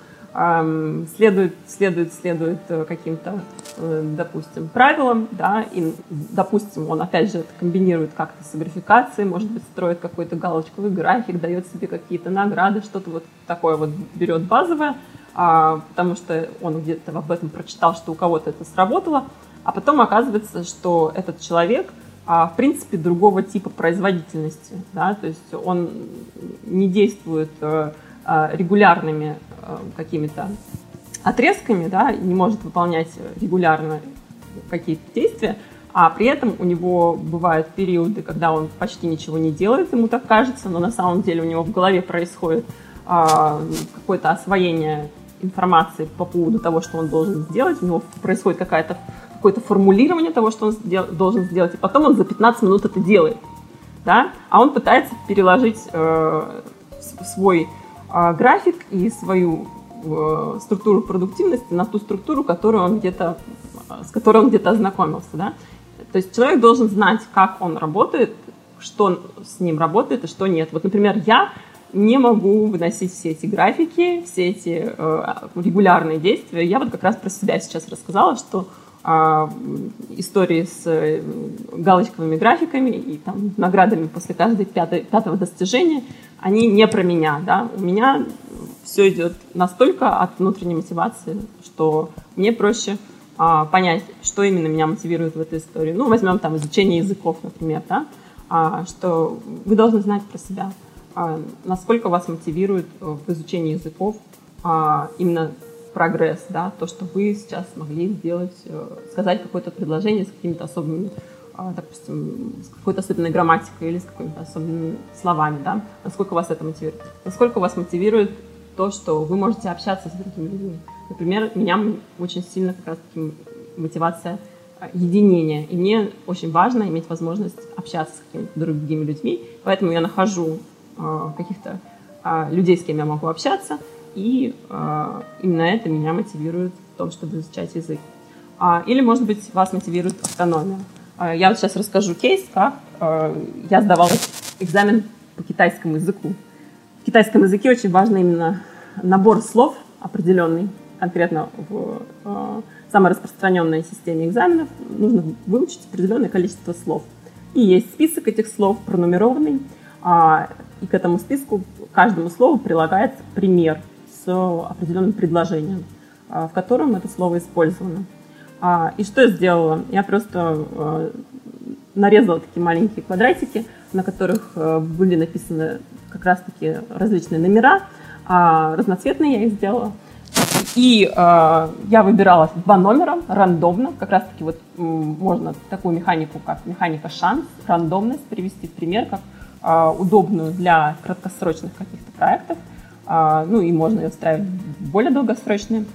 следует, следует, следует э, каким-то, э, допустим, правилам, да, и, допустим, он, опять же, это комбинирует как-то с графикацией, может быть, строит какой-то галочковый график, дает себе какие-то награды, что-то вот такое вот берет базовое, а, потому что он где-то об этом прочитал, что у кого-то это сработало, а потом оказывается, что этот человек, а, в принципе, другого типа производительности, да, то есть он не действует э, регулярными какими-то отрезками, да, не может выполнять регулярно какие-то действия, а при этом у него бывают периоды, когда он почти ничего не делает, ему так кажется, но на самом деле у него в голове происходит а, какое-то освоение информации по поводу того, что он должен сделать, у него происходит какая-то какое-то формулирование того, что он сдел, должен сделать, и потом он за 15 минут это делает, да, а он пытается переложить э, свой график и свою э, структуру продуктивности на ту структуру, которую он где-то, с которой он где-то ознакомился. Да? То есть человек должен знать, как он работает, что с ним работает и что нет. Вот, например, я не могу выносить все эти графики, все эти э, регулярные действия. Я вот как раз про себя сейчас рассказала, что э, истории с э, галочковыми графиками и там, наградами после каждой пятой, пятого достижения – они не про меня, да, у меня все идет настолько от внутренней мотивации, что мне проще а, понять, что именно меня мотивирует в этой истории. Ну, возьмем там изучение языков, например, да, а, что вы должны знать про себя, а, насколько вас мотивирует в изучении языков а, именно прогресс, да, то, что вы сейчас смогли сделать, э, сказать какое-то предложение с какими-то особыми допустим, с какой-то особенной грамматикой или с какими-то особенными словами, да, насколько вас это мотивирует. Насколько вас мотивирует то, что вы можете общаться с другими людьми. Например, меня очень сильно как раз-таки мотивация а, единения. И мне очень важно иметь возможность общаться с какими-то другими людьми. Поэтому я нахожу э, каких-то людей, с кем я могу общаться. И именно это меня мотивирует в том, чтобы изучать язык. А, или, может быть, вас мотивирует автономия. А, я вот сейчас расскажу кейс, как а, я сдавала экзамен по китайскому языку. В китайском языке очень важно именно набор слов определенный, конкретно в а, самой распространенной системе экзаменов нужно выучить определенное количество слов. И есть список этих слов, пронумерованный, и к этому списку каждому слову прилагается пример с определенным предложением, в котором это слово использовано. А, и что я сделала? Я просто а, нарезала такие маленькие квадратики, на которых а, были написаны как раз-таки различные номера, а, разноцветные я их сделала. И э, я выбирала два номера рандомно, как раз-таки вот можно такую механику, как механика шанс, рандомность привести в пример, как э, удобную для краткосрочных каких-то проектов. Э, ну и можно ее встраивать в более долгосрочные.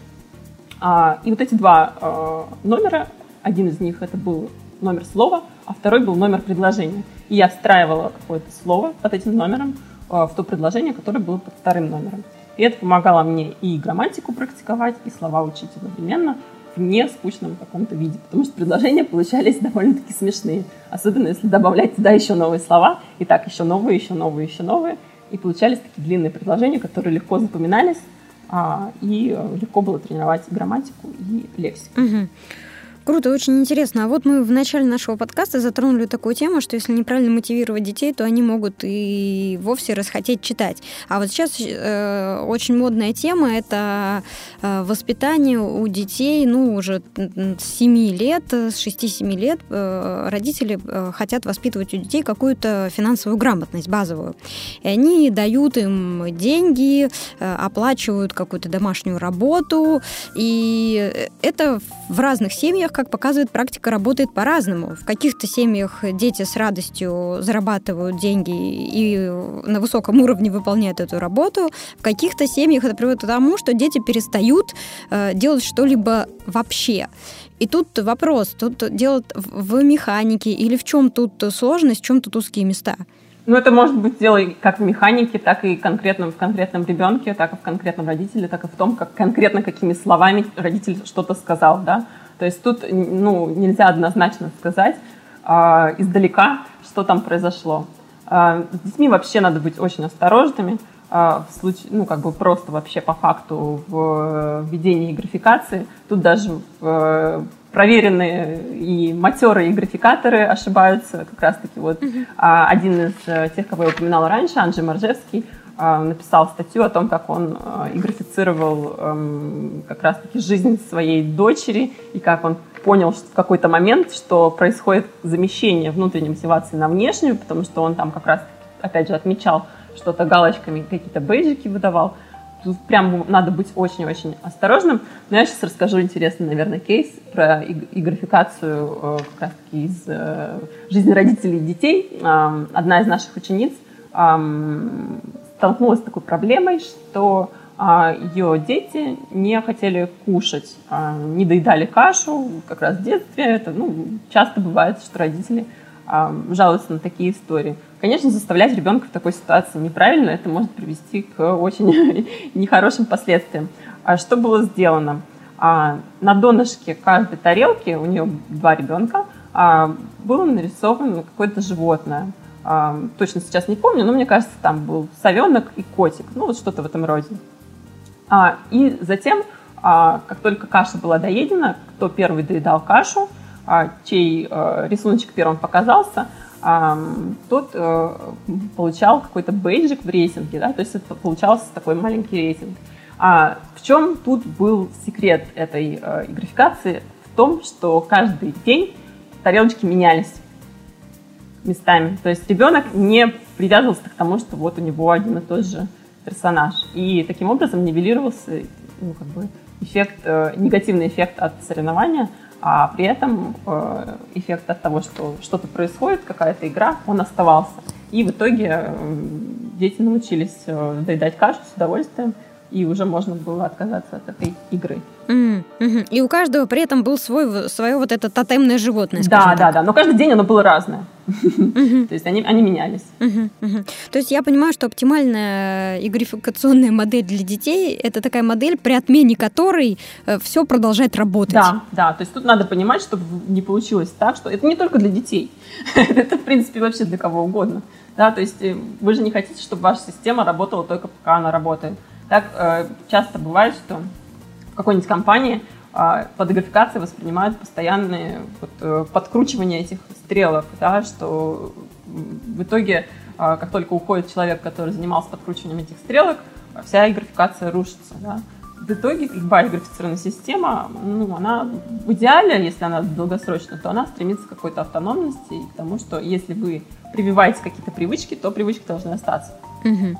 А, и вот эти два а, номера, один из них это был номер слова, а второй был номер предложения. И я встраивала какое-то слово под этим номером а, в то предложение, которое было под вторым номером. И это помогало мне и грамматику практиковать, и слова учить одновременно в не скучном каком-то виде, потому что предложения получались довольно-таки смешные, особенно если добавлять туда еще новые слова, и так еще новые, еще новые, еще новые, и получались такие длинные предложения, которые легко запоминались, и легко было тренировать грамматику и лексику. Угу. Круто, очень интересно. А вот мы в начале нашего подкаста затронули такую тему, что если неправильно мотивировать детей, то они могут и вовсе расхотеть читать. А вот сейчас э, очень модная тема – это э, воспитание у детей, ну, уже с 7 лет, с 6-7 лет э, родители э, хотят воспитывать у детей какую-то финансовую грамотность базовую. И они дают им деньги, э, оплачивают какую-то домашнюю работу, и это в разных семьях как показывает практика, работает по-разному. В каких-то семьях дети с радостью зарабатывают деньги и на высоком уровне выполняют эту работу. В каких-то семьях это приводит к тому, что дети перестают э, делать что-либо вообще. И тут вопрос, тут дело в механике или в чем тут сложность, в чем тут узкие места? Ну, это может быть дело как в механике, так и конкретно в конкретном ребенке, так и в конкретном родителе, так и в том, как конкретно какими словами родитель что-то сказал, да. То есть тут ну, нельзя однозначно сказать э, издалека, что там произошло. С детьми вообще надо быть очень осторожными. В случае, ну, как бы просто вообще по факту в введении графикации. Тут даже проверенные и матерые графикаторы ошибаются. Как раз-таки вот mm-hmm. один из э, тех, кого я упоминала раньше, Анджей Маржевский, написал статью о том, как он а, и эм, как раз-таки жизнь своей дочери, и как он понял что в какой-то момент, что происходит замещение внутренней мотивации на внешнюю, потому что он там как раз, опять же, отмечал что-то галочками, какие-то бейджики выдавал. Тут прям надо быть очень-очень осторожным. Но я сейчас расскажу интересный, наверное, кейс про и графикацию э, как раз-таки из э, жизни родителей и детей. Одна из наших учениц столкнулась с такой проблемой, что а, ее дети не хотели кушать, а, не доедали кашу как раз в детстве. Это ну, часто бывает, что родители а, жалуются на такие истории. Конечно, заставлять ребенка в такой ситуации неправильно, это может привести к очень нехорошим последствиям. А что было сделано? На донышке каждой тарелки, у нее два ребенка, было нарисовано какое-то животное – точно сейчас не помню, но мне кажется, там был совенок и котик, ну вот что-то в этом роде. А, и затем, а, как только каша была доедена, кто первый доедал кашу, а, чей а, рисуночек первым показался, тот а, получал какой-то бейджик в рейтинге, да, то есть это получался такой маленький рейтинг. А в чем тут был секрет этой а, графикации? В том, что каждый день тарелочки менялись местами. То есть ребенок не привязывался к тому, что вот у него один и тот же персонаж. И таким образом нивелировался ну, как бы эффект, э, негативный эффект от соревнования, а при этом э, эффект от того, что что-то происходит, какая-то игра, он оставался. И в итоге э, дети научились э, доедать кашу с удовольствием, и уже можно было отказаться от этой игры. Mm-hmm. И у каждого при этом был свой, свое вот это тотемное животное. Да, так. да, да. Но каждый день оно было разное. То есть они, они менялись. То есть я понимаю, что оптимальная игрификационная модель для детей это такая модель, при отмене которой э, все продолжает работать. Да, да. То есть тут надо понимать, чтобы не получилось так, что это не только для детей. это, в принципе, вообще для кого угодно. Да, то есть э, вы же не хотите, чтобы ваша система работала только пока она работает. Так э, часто бывает, что в какой-нибудь компании э, под графикацией воспринимают постоянные вот, э, этих стрелок, да, что в итоге, э, как только уходит человек, который занимался подкручиванием этих стрелок, вся графикация рушится. Да. В итоге любая графицированная система, ну, она в идеале, если она долгосрочная, то она стремится к какой-то автономности и к тому, что если вы прививаете какие-то привычки, то привычки должны остаться. Угу.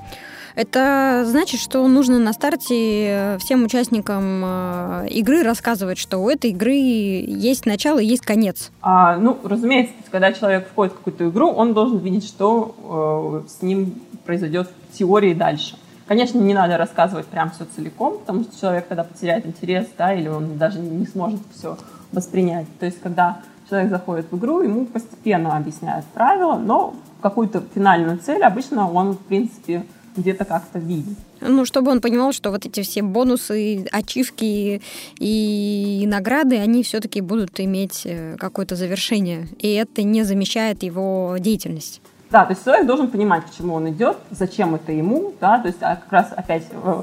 Это значит, что нужно на старте э, всем участникам э, игры рассказывать, что у этой игры есть начало и есть конец. А, ну, разумеется, когда человек входит в какую-то игру, он должен видеть, что э, с ним произойдет в теории дальше. Конечно, не надо рассказывать прям все целиком, потому что человек тогда потеряет интерес, да, или он даже не сможет все воспринять. То есть, когда человек заходит в игру, ему постепенно объясняют правила, но какую-то финальную цель обычно он, в принципе, где-то как-то видеть. Ну, чтобы он понимал, что вот эти все бонусы, ачивки и награды, они все-таки будут иметь э, какое-то завершение, и это не замещает его деятельность. Да, то есть человек должен понимать, к чему он идет, зачем это ему, да, то есть а как раз опять э,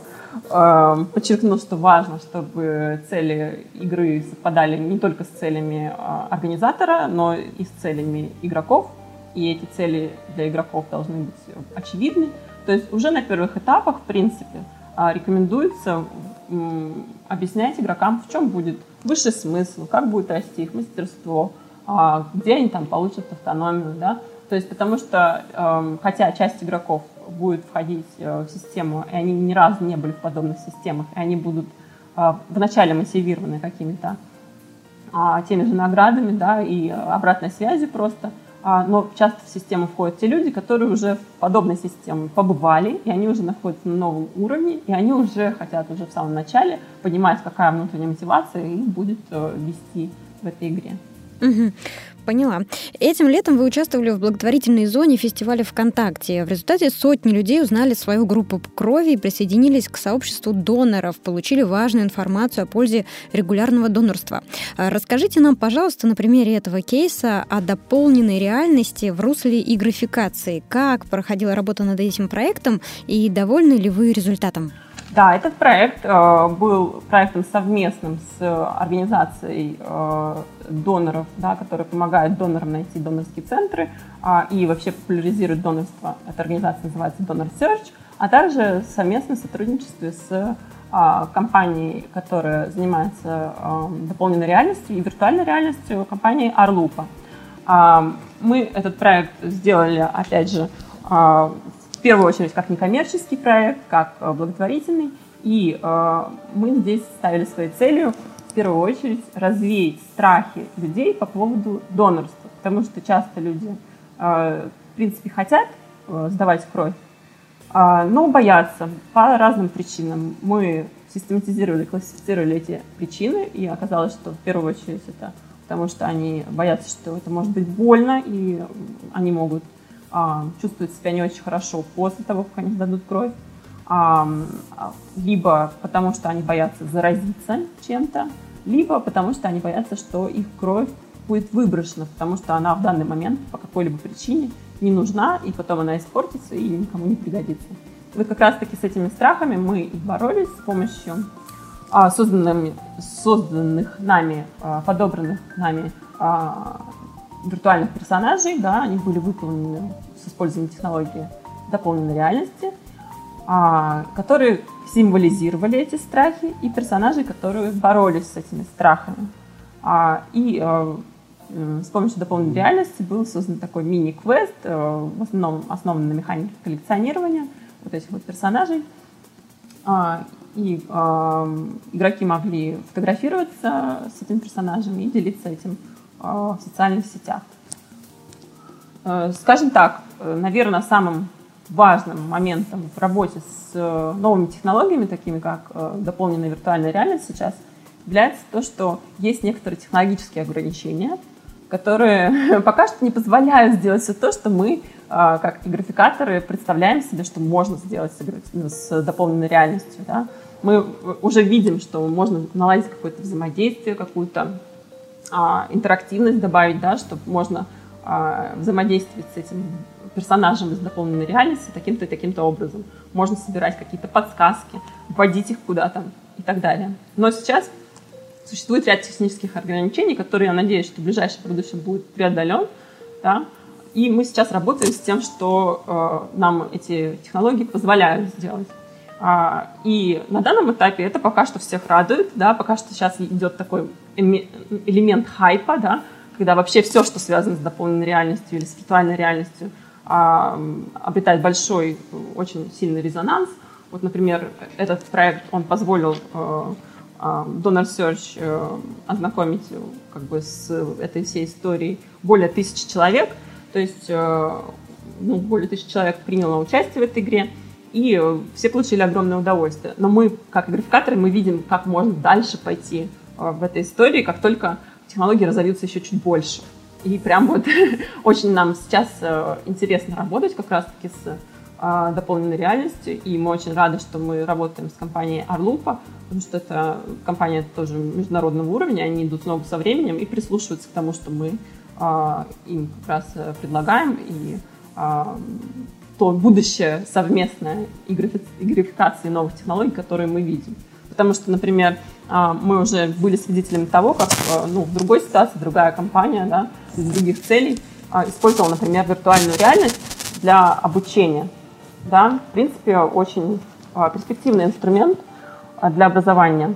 э, подчеркну, что важно, чтобы цели игры совпадали не только с целями э, организатора, но и с целями игроков, и эти цели для игроков должны быть очевидны. То есть уже на первых этапах, в принципе, а, рекомендуется объяснять игрокам, в чем будет высший смысл, как будет расти их мастерство, а, где они там получат автономию, да. То есть потому что, эм, хотя часть игроков будет входить э, в систему, и они ни разу не были в подобных системах, и они будут э, вначале мотивированы какими-то а, теми же наградами, да, и обратной связью просто, а, но часто в систему входят те люди, которые уже в подобной системе побывали, и они уже находятся на новом уровне, и они уже хотят уже в самом начале понимать, какая внутренняя мотивация их будет э, вести в этой игре. Угу. Поняла. Этим летом вы участвовали в благотворительной зоне фестиваля ВКонтакте. В результате сотни людей узнали свою группу крови и присоединились к сообществу доноров, получили важную информацию о пользе регулярного донорства. А расскажите нам, пожалуйста, на примере этого кейса о дополненной реальности в русле и графикации. Как проходила работа над этим проектом и довольны ли вы результатом? Да, этот проект э, был проектом совместным с организацией э, доноров, да, которые помогают донорам найти донорские центры э, и вообще популяризируют донорство. Эта организация называется Donor Search, а также совместное сотрудничество с э, компанией, которая занимается э, дополненной реальностью и виртуальной реальностью, компанией Arlupa. Э, мы этот проект сделали, опять же, э, в первую очередь как некоммерческий проект, как э, благотворительный. И э, мы здесь ставили своей целью в первую очередь развеять страхи людей по поводу донорства. Потому что часто люди, э, в принципе, хотят э, сдавать кровь, э, но боятся по разным причинам. Мы систематизировали, классифицировали эти причины, и оказалось, что в первую очередь это потому что они боятся, что это может быть больно, и они могут а, чувствуют себя не очень хорошо после того, как они сдадут кровь, а, либо потому что они боятся заразиться чем-то, либо потому что они боятся, что их кровь будет выброшена, потому что она в данный момент по какой-либо причине не нужна, и потом она испортится и никому не пригодится. И вот как раз-таки с этими страхами мы и боролись с помощью а, созданных нами, а, подобранных нами виртуальных персонажей, да, они были выполнены с использованием технологии дополненной реальности, а, которые символизировали эти страхи, и персонажей, которые боролись с этими страхами. А, и а, с помощью дополненной реальности был создан такой мини-квест, а, в основном основан на механике коллекционирования вот этих вот персонажей. А, и а, игроки могли фотографироваться с этими персонажами и делиться этим в социальных сетях. Э, скажем так, э, наверное, самым важным моментом в работе с э, новыми технологиями, такими как дополненная виртуальная реальность сейчас, является то, что есть некоторые технологические ограничения, которые пока что не позволяют сделать все то, что мы, как графикаторы, представляем себе, что можно сделать с дополненной реальностью. Да? Мы уже видим, что можно наладить какое-то взаимодействие, какую-то а, интерактивность добавить, да, чтобы можно а, взаимодействовать с этим персонажем из дополненной реальности таким-то и таким-то образом. Можно собирать какие-то подсказки, вводить их куда-то и так далее. Но сейчас существует ряд технических ограничений, которые, я надеюсь, что в ближайшем будущем будет преодолен. Да? И мы сейчас работаем с тем, что э, нам эти технологии позволяют сделать. А, и на данном этапе это пока что всех радует, да, пока что сейчас идет такой элемент хайпа, да, когда вообще все, что связано с дополненной реальностью или с виртуальной реальностью, обретает большой, очень сильный резонанс. Вот, например, этот проект, он позволил э, а, Donor Search э, ознакомить как бы с этой всей историей более тысячи человек, то есть э, ну, более тысячи человек приняло участие в этой игре, и все получили огромное удовольствие. Но мы, как графикаторы, мы видим, как можно дальше пойти в этой истории, как только технологии разовьются еще чуть больше. И прям вот очень нам сейчас э, интересно работать как раз-таки с э, дополненной реальностью, и мы очень рады, что мы работаем с компанией Arlupa, потому что это компания тоже международного уровня, они идут ногу со временем и прислушиваются к тому, что мы э, им как раз предлагаем, и то будущее совместное и графикации новых технологий, которые мы видим. Потому что, например, а, мы уже были свидетелями того, как э, ну, в другой ситуации другая компания да, из других целей а, использовала, например, виртуальную реальность для обучения. Да, в принципе, очень а, перспективный инструмент для образования.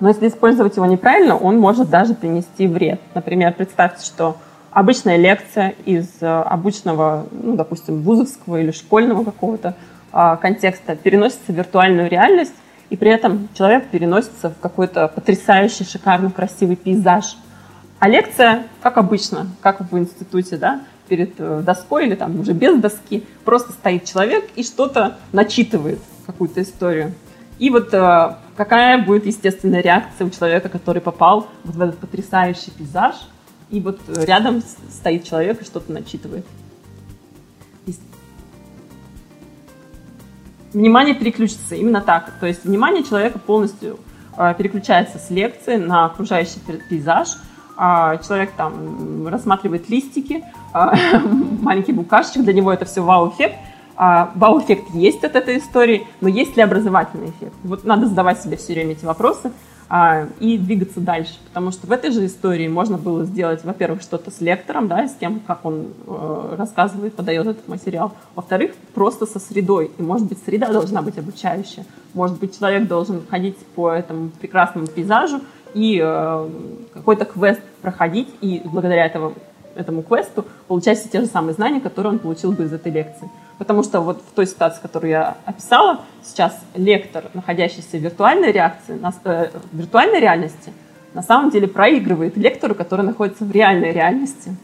Но если использовать его неправильно, он может даже принести вред. Например, представьте, что обычная лекция из э, обычного, ну, допустим, вузовского или школьного какого-то контекста переносится в виртуальную реальность, и при этом человек переносится в какой-то потрясающий, шикарный, красивый пейзаж. А лекция, как обычно, как в институте, да, перед э, доской или там уже без доски, просто стоит человек и что-то начитывает, какую-то историю. И вот э, какая будет естественная реакция у человека, который попал вот в этот потрясающий пейзаж, и вот рядом стоит человек и что-то начитывает. Внимание переключится именно так. То есть внимание человека полностью э, переключается с лекции на окружающий пейзаж. Э, человек там рассматривает листики, э, маленький букашечек, для него это все вау-эффект. Вау-эффект есть от этой истории, но есть ли образовательный эффект? Вот надо задавать себе все время эти вопросы а, и двигаться дальше. Потому что в этой же истории можно было сделать, во-первых, что-то с лектором, да, с тем, как он э, рассказывает, подает этот материал. Во-вторых, просто со средой. И, может быть, среда должна быть обучающая. Может быть, человек должен ходить по этому прекрасному пейзажу и э, какой-то квест проходить, и благодаря этому, этому квесту получать все те же самые знания, которые он получил бы из этой лекции. Потому что вот в той ситуации, которую я описала, сейчас лектор, находящийся в виртуальной реакции, э, в виртуальной реальности, на самом деле проигрывает лектору, который находится в реальной реальности.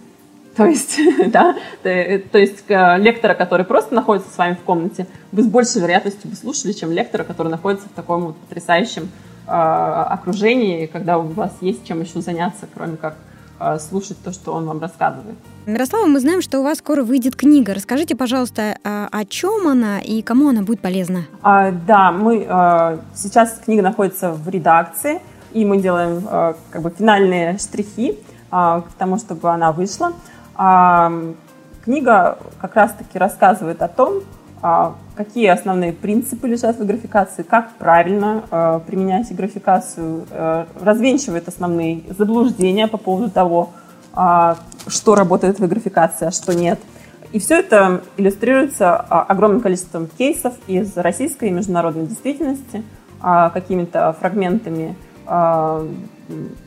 То есть, да, то, то есть э, лектора, который просто находится с вами в комнате, вы с большей вероятностью бы слушали, чем лектора, который находится в таком вот потрясающем э, окружении, когда у вас есть чем еще заняться, кроме как э, слушать то, что он вам рассказывает. Мирослава, мы знаем, что у вас скоро выйдет книга. Расскажите, пожалуйста, а, о чем она и кому она будет полезна? А, да, мы а, сейчас книга находится в редакции, и мы делаем а, как бы финальные штрихи а, к тому, чтобы она вышла. А, книга как раз-таки рассказывает о том, какие основные принципы лежат в графикации, как правильно э, применять графикацию, э, развенчивает основные заблуждения по поводу того, а, что работает в графикации, а что нет. И все это иллюстрируется а, огромным количеством кейсов из российской и международной действительности, а, какими-то фрагментами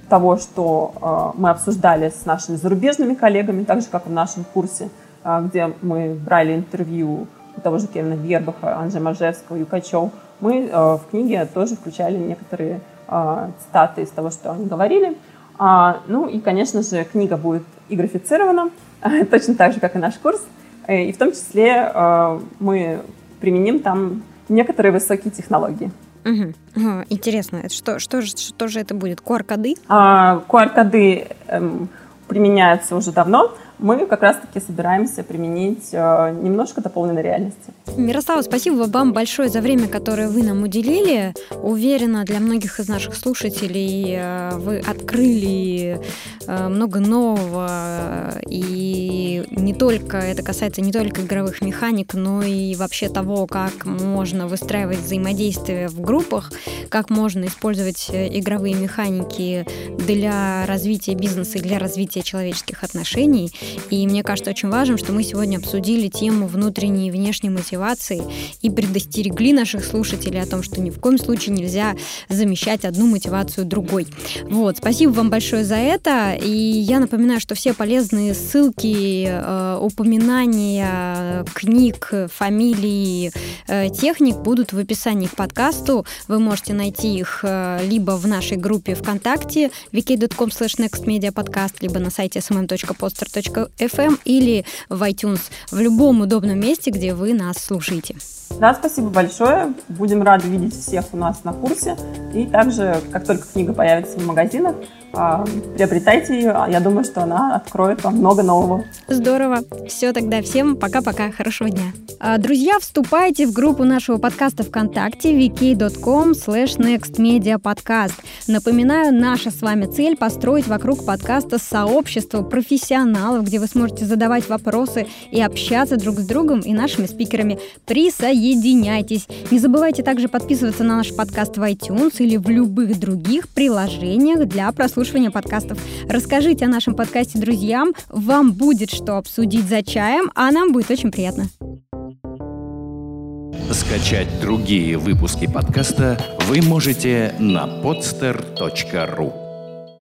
того, что мы обсуждали с нашими зарубежными коллегами, так же, как в нашем курсе, где мы брали интервью того же Кевина Гербаха, Анжи Мажевского, Юкачев. Мы в книге тоже включали некоторые цитаты из того, что они говорили – а, ну и, конечно же, книга будет и графицирована, точно так же, как и наш курс. Э, и в том числе э, мы применим там некоторые высокие технологии. Угу. Интересно, что, что, что же это будет? QR-коды? А, QR-коды эм, применяются уже давно мы как раз-таки собираемся применить э, немножко дополненной реальности. Мирослава, спасибо вам большое за время, которое вы нам уделили. Уверена, для многих из наших слушателей э, вы открыли э, много нового. И не только это касается не только игровых механик, но и вообще того, как можно выстраивать взаимодействие в группах, как можно использовать игровые механики для развития бизнеса и для развития человеческих отношений. И мне кажется очень важным, что мы сегодня обсудили тему внутренней и внешней мотивации и предостерегли наших слушателей о том, что ни в коем случае нельзя замещать одну мотивацию другой. Вот, спасибо вам большое за это. И я напоминаю, что все полезные ссылки, э, упоминания книг, фамилий, э, техник будут в описании к подкасту. Вы можете найти их э, либо в нашей группе ВКонтакте vk.com slash nextmediapodcast, либо на сайте smm.poster.ru FM или в iTunes, в любом удобном месте, где вы нас слушаете. Да, спасибо большое. Будем рады видеть всех у нас на курсе. И также, как только книга появится в магазинах, приобретайте ее. Я думаю, что она откроет вам много нового. Здорово. Все тогда всем пока-пока. Хорошего дня. А, друзья, вступайте в группу нашего подкаста ВКонтакте vk.com slash nextmediapodcast. Напоминаю, наша с вами цель построить вокруг подкаста сообщество профессионалов, где вы сможете задавать вопросы и общаться друг с другом и нашими спикерами. Присоединяйтесь. Не забывайте также подписываться на наш подкаст в iTunes или в любых других приложениях для прослушивания прослушивания подкастов. Расскажите о нашем подкасте друзьям, вам будет что обсудить за чаем, а нам будет очень приятно. Скачать другие выпуски подкаста вы можете на podster.ru